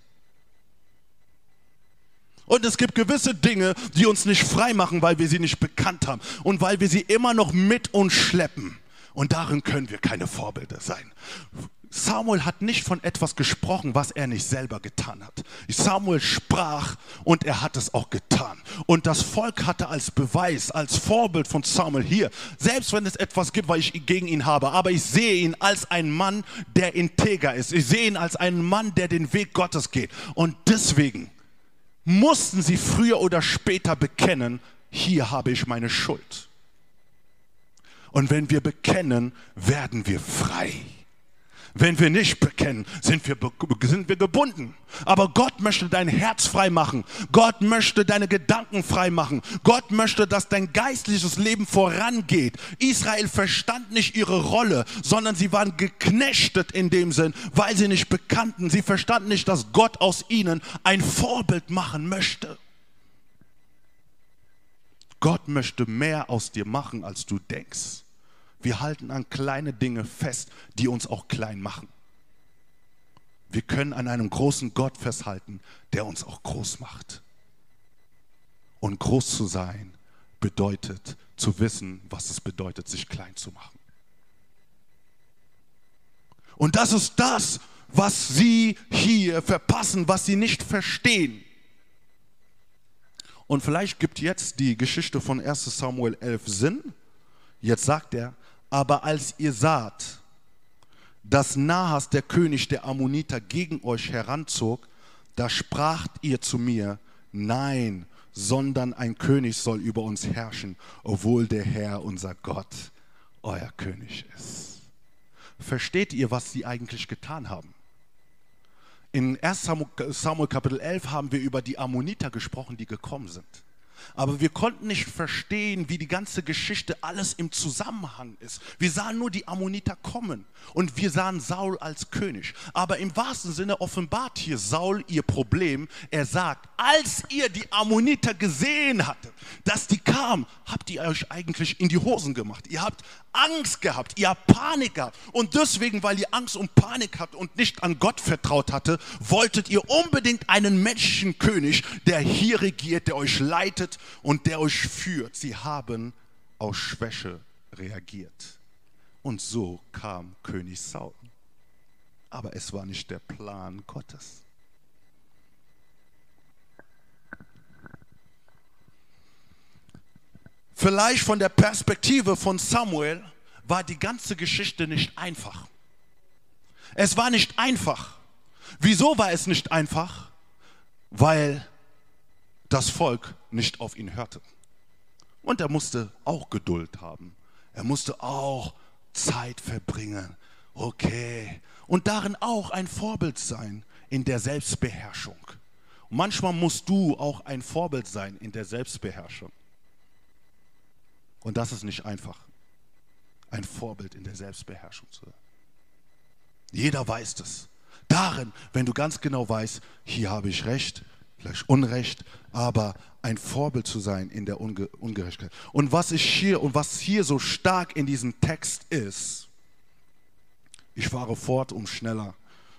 Und es gibt gewisse Dinge, die uns nicht frei machen, weil wir sie nicht bekannt haben und weil wir sie immer noch mit uns schleppen. Und darin können wir keine Vorbilder sein. Samuel hat nicht von etwas gesprochen, was er nicht selber getan hat. Samuel sprach und er hat es auch getan. Und das Volk hatte als Beweis, als Vorbild von Samuel hier, selbst wenn es etwas gibt, was ich gegen ihn habe, aber ich sehe ihn als einen Mann, der integer ist. Ich sehe ihn als einen Mann, der den Weg Gottes geht. Und deswegen mussten sie früher oder später bekennen, hier habe ich meine Schuld. Und wenn wir bekennen, werden wir frei. Wenn wir nicht bekennen, sind wir, sind wir gebunden. Aber Gott möchte dein Herz frei machen. Gott möchte deine Gedanken frei machen. Gott möchte, dass dein geistliches Leben vorangeht. Israel verstand nicht ihre Rolle, sondern sie waren geknechtet in dem Sinn, weil sie nicht bekannten. Sie verstanden nicht, dass Gott aus ihnen ein Vorbild machen möchte. Gott möchte mehr aus dir machen, als du denkst. Wir halten an kleine Dinge fest, die uns auch klein machen. Wir können an einem großen Gott festhalten, der uns auch groß macht. Und groß zu sein bedeutet zu wissen, was es bedeutet, sich klein zu machen. Und das ist das, was sie hier verpassen, was sie nicht verstehen. Und vielleicht gibt jetzt die Geschichte von 1 Samuel 11 Sinn. Jetzt sagt er, aber als ihr saht, dass Nahas, der König der Ammoniter, gegen euch heranzog, da spracht ihr zu mir, nein, sondern ein König soll über uns herrschen, obwohl der Herr, unser Gott, euer König ist. Versteht ihr, was sie eigentlich getan haben? In 1 Samuel Kapitel 11 haben wir über die Ammoniter gesprochen, die gekommen sind. Aber wir konnten nicht verstehen, wie die ganze Geschichte alles im Zusammenhang ist. Wir sahen nur die Ammoniter kommen und wir sahen Saul als König. Aber im wahrsten Sinne offenbart hier Saul ihr Problem. Er sagt, als ihr die Ammoniter gesehen hattet, dass die kamen, habt ihr euch eigentlich in die Hosen gemacht. Ihr habt Angst gehabt, ihr habt Panik gehabt. Und deswegen, weil ihr Angst und Panik habt und nicht an Gott vertraut hatte, wolltet ihr unbedingt einen menschlichen König, der hier regiert, der euch leitet und der euch führt. Sie haben aus Schwäche reagiert. Und so kam König Saul. Aber es war nicht der Plan Gottes. Vielleicht von der Perspektive von Samuel war die ganze Geschichte nicht einfach. Es war nicht einfach. Wieso war es nicht einfach? Weil das Volk nicht auf ihn hörte. Und er musste auch Geduld haben. Er musste auch Zeit verbringen. Okay. Und darin auch ein Vorbild sein in der Selbstbeherrschung. Und manchmal musst du auch ein Vorbild sein in der Selbstbeherrschung. Und das ist nicht einfach, ein Vorbild in der Selbstbeherrschung zu sein. Jeder weiß das. Darin, wenn du ganz genau weißt, hier habe ich Recht, vielleicht Unrecht, aber ein Vorbild zu sein in der Unge Ungerechtigkeit. Und was ich hier und was hier so stark in diesem Text ist, ich fahre fort, um schneller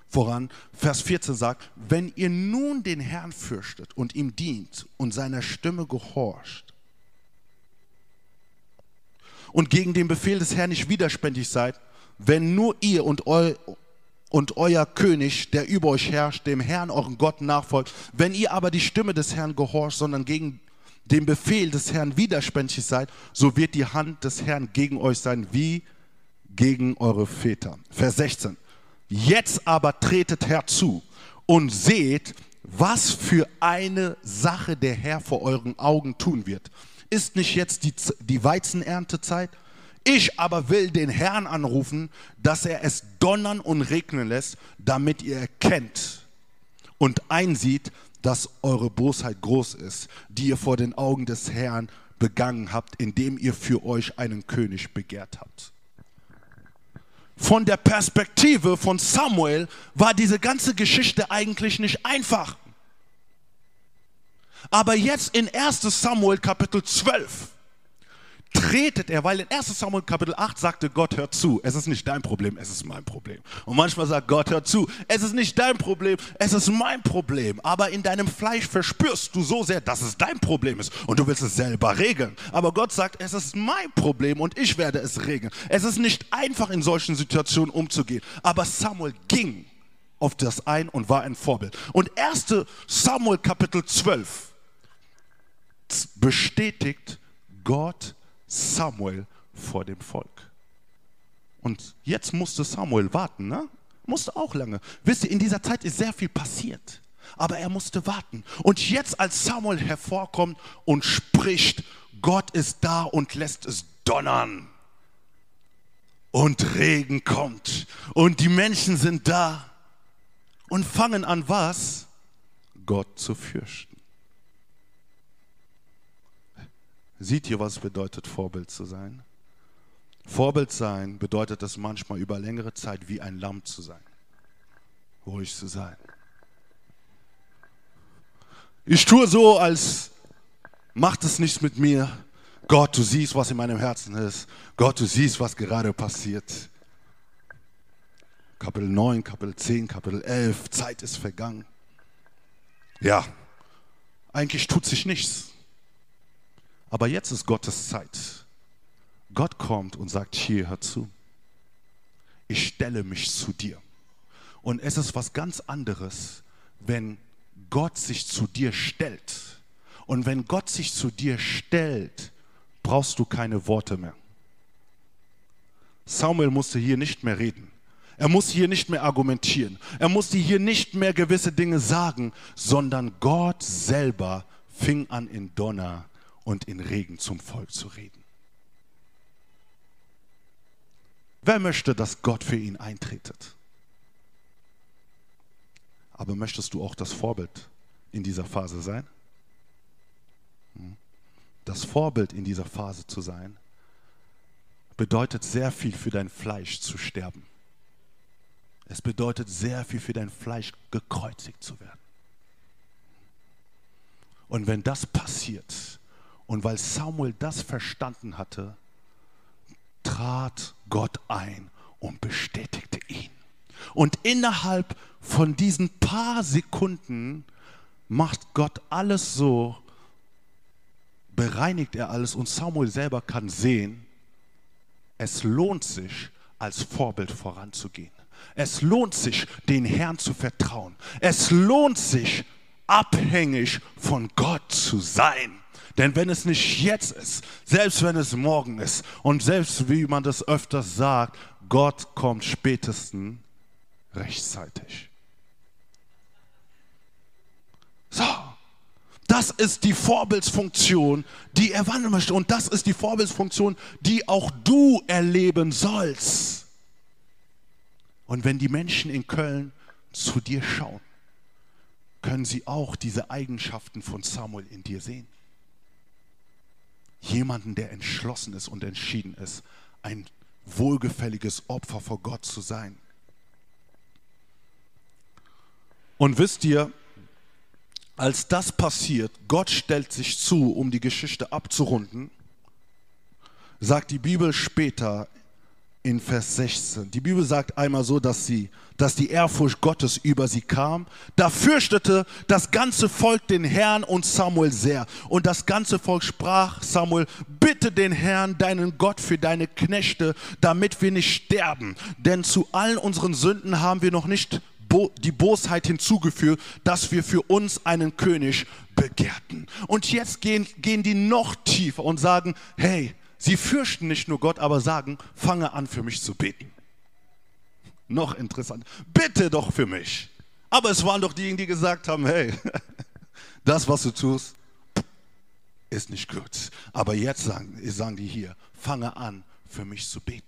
voran. Vers 14 sagt, wenn ihr nun den Herrn fürchtet und ihm dient und seiner Stimme gehorcht und gegen den Befehl des Herrn nicht widerspenstig seid, wenn nur ihr und, eu und euer König, der über euch herrscht, dem Herrn, euren Gott nachfolgt, wenn ihr aber die Stimme des Herrn gehorcht, sondern gegen den Befehl des Herrn widerspenstig seid, so wird die Hand des Herrn gegen euch sein, wie gegen eure Väter. Vers 16. Jetzt aber tretet herzu und seht, was für eine Sache der Herr vor euren Augen tun wird. Ist nicht jetzt die, die Weizenerntezeit? Ich aber will den Herrn anrufen, dass er es donnern und regnen lässt, damit ihr erkennt und einsieht, dass eure Bosheit groß ist, die ihr vor den Augen des Herrn begangen habt, indem ihr für euch einen König begehrt habt von der Perspektive von Samuel war diese ganze Geschichte eigentlich nicht einfach. Aber jetzt in 1 Samuel Kapitel 12 tretet er, weil in 1 Samuel Kapitel 8 sagte Gott, hör zu, es ist nicht dein Problem, es ist mein Problem. Und manchmal sagt Gott, hör zu, es ist nicht dein Problem, es ist mein Problem. Aber in deinem Fleisch verspürst du so sehr, dass es dein Problem ist und du willst es selber regeln. Aber Gott sagt, es ist mein Problem und ich werde es regeln. Es ist nicht einfach in solchen Situationen umzugehen. Aber Samuel ging auf das ein und war ein Vorbild. Und 1 Samuel Kapitel 12 bestätigt Gott Samuel vor dem Volk. Und jetzt musste Samuel warten, ne? Musste auch lange. Wisst ihr, in dieser Zeit ist sehr viel passiert. Aber er musste warten. Und jetzt, als Samuel hervorkommt und spricht, Gott ist da und lässt es donnern. Und Regen kommt. Und die Menschen sind da. Und fangen an was? Gott zu fürchten. Seht ihr, was es bedeutet, Vorbild zu sein? Vorbild sein bedeutet es manchmal über längere Zeit wie ein Lamm zu sein, ruhig zu sein. Ich tue so, als macht es nichts mit mir. Gott, du siehst, was in meinem Herzen ist. Gott, du siehst, was gerade passiert. Kapitel 9, Kapitel 10, Kapitel 11, Zeit ist vergangen. Ja, eigentlich tut sich nichts. Aber jetzt ist Gottes Zeit. Gott kommt und sagt, hier, hör zu. Ich stelle mich zu dir. Und es ist was ganz anderes, wenn Gott sich zu dir stellt. Und wenn Gott sich zu dir stellt, brauchst du keine Worte mehr. Samuel musste hier nicht mehr reden. Er muss hier nicht mehr argumentieren. Er musste hier nicht mehr gewisse Dinge sagen, sondern Gott selber fing an in Donner und in Regen zum Volk zu reden. Wer möchte, dass Gott für ihn eintretet? Aber möchtest du auch das Vorbild in dieser Phase sein? Hm? Das Vorbild in dieser Phase zu sein, bedeutet sehr viel für dein Fleisch zu sterben. Es bedeutet sehr viel für dein Fleisch gekreuzigt zu werden. Und wenn das passiert, und weil Samuel das verstanden hatte, trat Gott ein und bestätigte ihn. Und innerhalb von diesen paar Sekunden macht Gott alles so, bereinigt er alles und Samuel selber kann sehen, es lohnt sich, als Vorbild voranzugehen. Es lohnt sich, den Herrn zu vertrauen. Es lohnt sich, abhängig von Gott zu sein. Denn wenn es nicht jetzt ist, selbst wenn es morgen ist und selbst wie man das öfters sagt, Gott kommt spätestens rechtzeitig. So, das ist die Vorbildsfunktion, die er wandeln möchte. Und das ist die Vorbildsfunktion, die auch du erleben sollst. Und wenn die Menschen in Köln zu dir schauen, können sie auch diese Eigenschaften von Samuel in dir sehen. Jemanden, der entschlossen ist und entschieden ist, ein wohlgefälliges Opfer vor Gott zu sein. Und wisst ihr, als das passiert, Gott stellt sich zu, um die Geschichte abzurunden, sagt die Bibel später in Vers 16. Die Bibel sagt einmal so, dass, sie, dass die Ehrfurcht Gottes über sie kam. Da fürchtete das ganze Volk den Herrn und Samuel sehr. Und das ganze Volk sprach, Samuel, bitte den Herrn, deinen Gott, für deine Knechte, damit wir nicht sterben. Denn zu allen unseren Sünden haben wir noch nicht die Bosheit hinzugefügt, dass wir für uns einen König begehrten. Und jetzt gehen, gehen die noch tiefer und sagen, hey, Sie fürchten nicht nur Gott, aber sagen, fange an für mich zu beten. Noch interessant. Bitte doch für mich. Aber es waren doch diejenigen, die gesagt haben, hey, (laughs) das, was du tust, ist nicht gut. Aber jetzt sagen, sagen die hier, fange an für mich zu beten.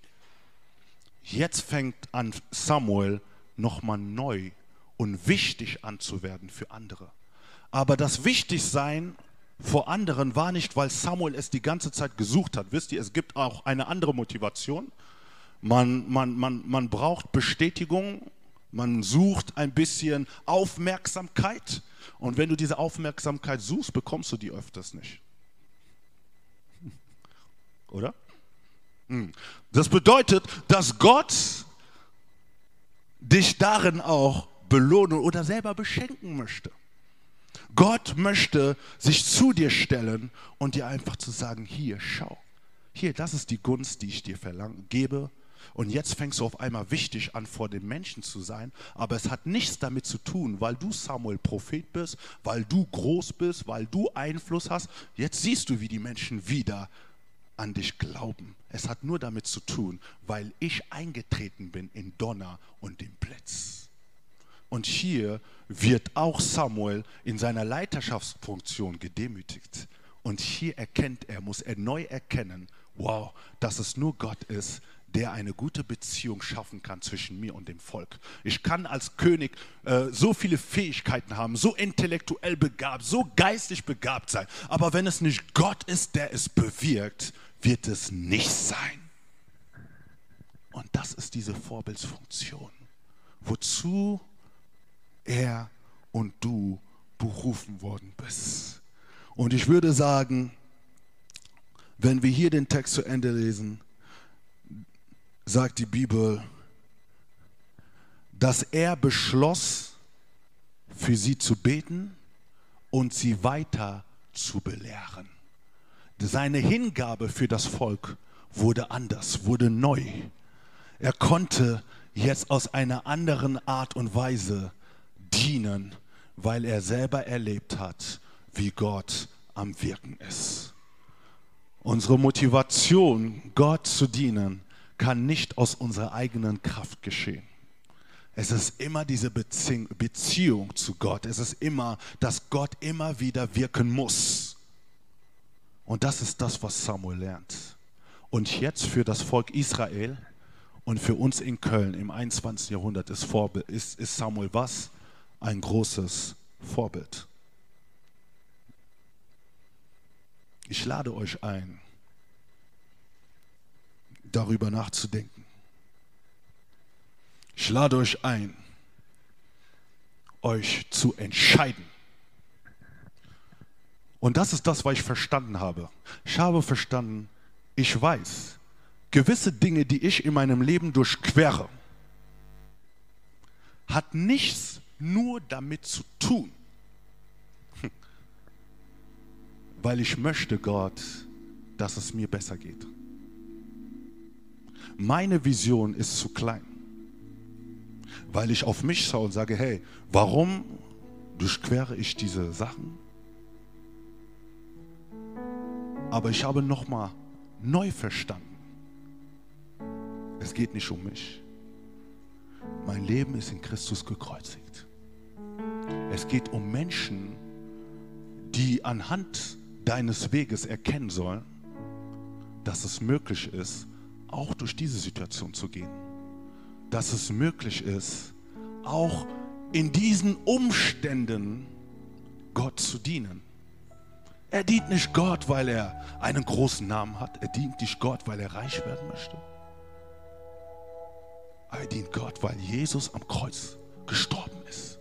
Jetzt fängt an Samuel nochmal neu und wichtig an zu werden für andere. Aber das Wichtigsein vor anderen war nicht, weil Samuel es die ganze Zeit gesucht hat. Wisst ihr, es gibt auch eine andere Motivation. Man, man, man, man braucht Bestätigung, man sucht ein bisschen Aufmerksamkeit. Und wenn du diese Aufmerksamkeit suchst, bekommst du die öfters nicht. (laughs) Oder? Hm. Das bedeutet, dass Gott dich darin auch belohnen oder selber beschenken möchte. Gott möchte sich zu dir stellen und dir einfach zu sagen, hier, schau, hier, das ist die Gunst, die ich dir verlang, gebe. Und jetzt fängst du auf einmal wichtig an, vor den Menschen zu sein. Aber es hat nichts damit zu tun, weil du Samuel Prophet bist, weil du groß bist, weil du Einfluss hast. Jetzt siehst du, wie die Menschen wieder an dich glauben. Es hat nur damit zu tun, weil ich eingetreten bin in Donner und den Blitz. Und hier wird auch Samuel in seiner Leiterschaftsfunktion gedemütigt. Und hier erkennt er, muss er neu erkennen, wow, dass es nur Gott ist, der eine gute Beziehung schaffen kann zwischen mir und dem Volk. Ich kann als König äh, so viele Fähigkeiten haben, so intellektuell begabt, so geistig begabt sein. Aber wenn es nicht Gott ist, der es bewirkt, wird es nicht sein. Und das ist diese Vorbildsfunktion. Wozu er und du berufen worden bist. Und ich würde sagen, wenn wir hier den Text zu Ende lesen, sagt die Bibel, dass er beschloss, für sie zu beten und sie weiter zu belehren. Seine Hingabe für das Volk wurde anders, wurde neu. Er konnte jetzt aus einer anderen Art und Weise dienen, weil er selber erlebt hat, wie Gott am Wirken ist. Unsere Motivation, Gott zu dienen, kann nicht aus unserer eigenen Kraft geschehen. Es ist immer diese Beziehung zu Gott. Es ist immer, dass Gott immer wieder wirken muss. Und das ist das, was Samuel lernt. Und jetzt für das Volk Israel und für uns in Köln im 21. Jahrhundert ist, ist, ist Samuel was? Ein großes Vorbild. Ich lade euch ein, darüber nachzudenken. Ich lade euch ein, euch zu entscheiden. Und das ist das, was ich verstanden habe. Ich habe verstanden, ich weiß, gewisse Dinge, die ich in meinem Leben durchquere, hat nichts nur damit zu tun, weil ich möchte Gott, dass es mir besser geht. Meine Vision ist zu klein, weil ich auf mich schaue und sage, hey, warum durchquere ich diese Sachen? Aber ich habe nochmal neu verstanden, es geht nicht um mich. Mein Leben ist in Christus gekreuzigt. Es geht um Menschen, die anhand deines Weges erkennen sollen, dass es möglich ist, auch durch diese Situation zu gehen. Dass es möglich ist, auch in diesen Umständen Gott zu dienen. Er dient nicht Gott, weil er einen großen Namen hat. Er dient nicht Gott, weil er reich werden möchte. Er dient Gott, weil Jesus am Kreuz gestorben ist.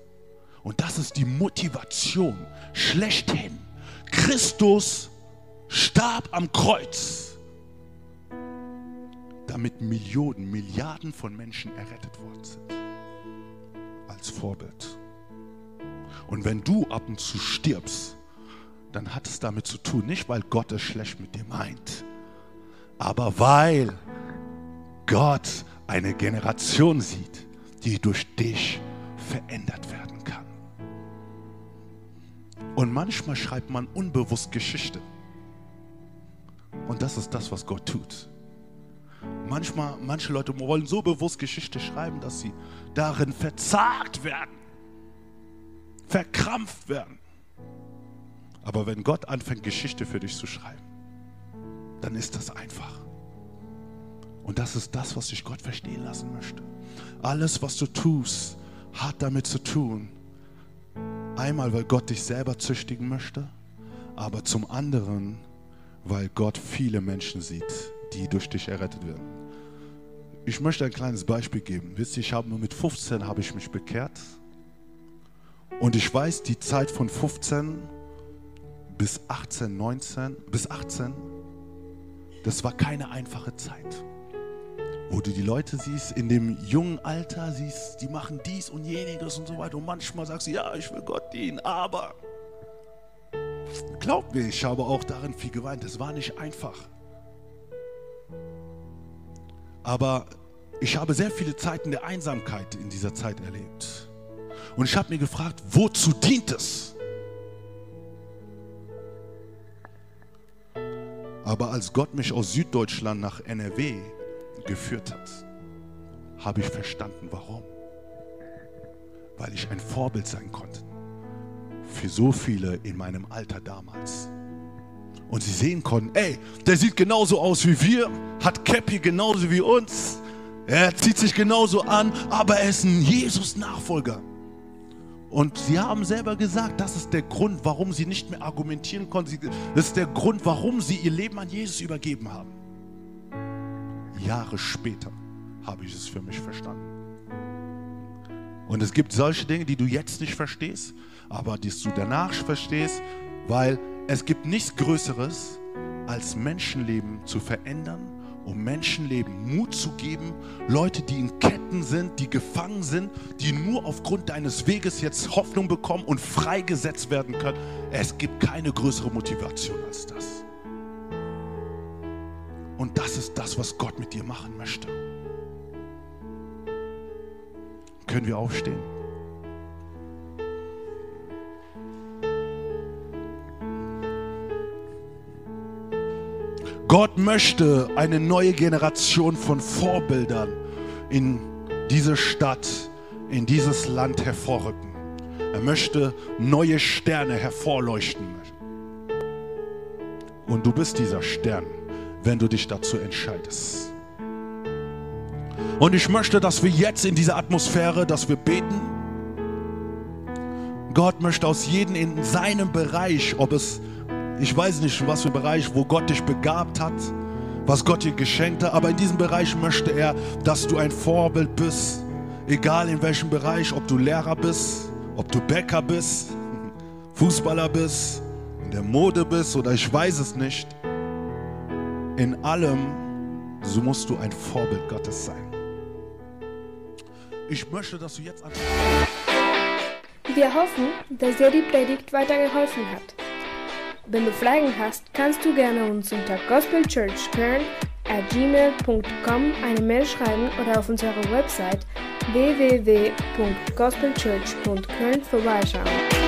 Und das ist die Motivation schlechthin. Christus starb am Kreuz, damit Millionen, Milliarden von Menschen errettet worden sind. Als Vorbild. Und wenn du ab und zu stirbst, dann hat es damit zu tun, nicht weil Gott es schlecht mit dir meint, aber weil Gott eine Generation sieht, die durch dich verändert werden. Und manchmal schreibt man unbewusst Geschichte. Und das ist das, was Gott tut. Manchmal, manche Leute wollen so bewusst Geschichte schreiben, dass sie darin verzagt werden, verkrampft werden. Aber wenn Gott anfängt, Geschichte für dich zu schreiben, dann ist das einfach. Und das ist das, was dich Gott verstehen lassen möchte. Alles, was du tust, hat damit zu tun. Einmal, weil Gott dich selber züchtigen möchte, aber zum anderen, weil Gott viele Menschen sieht, die durch dich errettet werden. Ich möchte ein kleines Beispiel geben. Wisst ihr, ich habe mit 15 habe ich mich bekehrt. Und ich weiß, die Zeit von 15 bis 18, 19, bis 18, das war keine einfache Zeit wo du die Leute siehst in dem jungen Alter, siehst, die machen dies und jeniges und so weiter. Und manchmal sagst du, ja, ich will Gott dienen, aber glaub mir, ich habe auch darin viel geweint. Es war nicht einfach. Aber ich habe sehr viele Zeiten der Einsamkeit in dieser Zeit erlebt. Und ich habe mir gefragt, wozu dient es? Aber als Gott mich aus Süddeutschland nach NRW geführt hat, habe ich verstanden, warum. Weil ich ein Vorbild sein konnte für so viele in meinem Alter damals. Und sie sehen konnten, ey, der sieht genauso aus wie wir, hat Cappy genauso wie uns, er zieht sich genauso an, aber er ist ein Jesus-Nachfolger. Und sie haben selber gesagt, das ist der Grund, warum sie nicht mehr argumentieren konnten. Das ist der Grund, warum sie ihr Leben an Jesus übergeben haben. Jahre später habe ich es für mich verstanden. Und es gibt solche Dinge, die du jetzt nicht verstehst, aber die du danach verstehst, weil es gibt nichts Größeres, als Menschenleben zu verändern, um Menschenleben Mut zu geben. Leute, die in Ketten sind, die gefangen sind, die nur aufgrund deines Weges jetzt Hoffnung bekommen und freigesetzt werden können. Es gibt keine größere Motivation als das. Und das ist das, was Gott mit dir machen möchte. Können wir aufstehen? Gott möchte eine neue Generation von Vorbildern in diese Stadt, in dieses Land hervorrücken. Er möchte neue Sterne hervorleuchten. Und du bist dieser Stern wenn du dich dazu entscheidest. Und ich möchte, dass wir jetzt in dieser Atmosphäre, dass wir beten. Gott möchte aus jedem in seinem Bereich, ob es, ich weiß nicht, was für Bereich, wo Gott dich begabt hat, was Gott dir geschenkt hat, aber in diesem Bereich möchte er, dass du ein Vorbild bist, egal in welchem Bereich, ob du Lehrer bist, ob du Bäcker bist, (laughs) Fußballer bist, in der Mode bist oder ich weiß es nicht. In allem, so musst du ein Vorbild Gottes sein. Ich möchte, dass du jetzt an. Wir hoffen, dass dir die Predigt weitergeholfen hat. Wenn du Fragen hast, kannst du gerne uns unter gospelchurchkern at gmail.com eine Mail schreiben oder auf unserer Website www.gospelchurch.köln vorbeischauen.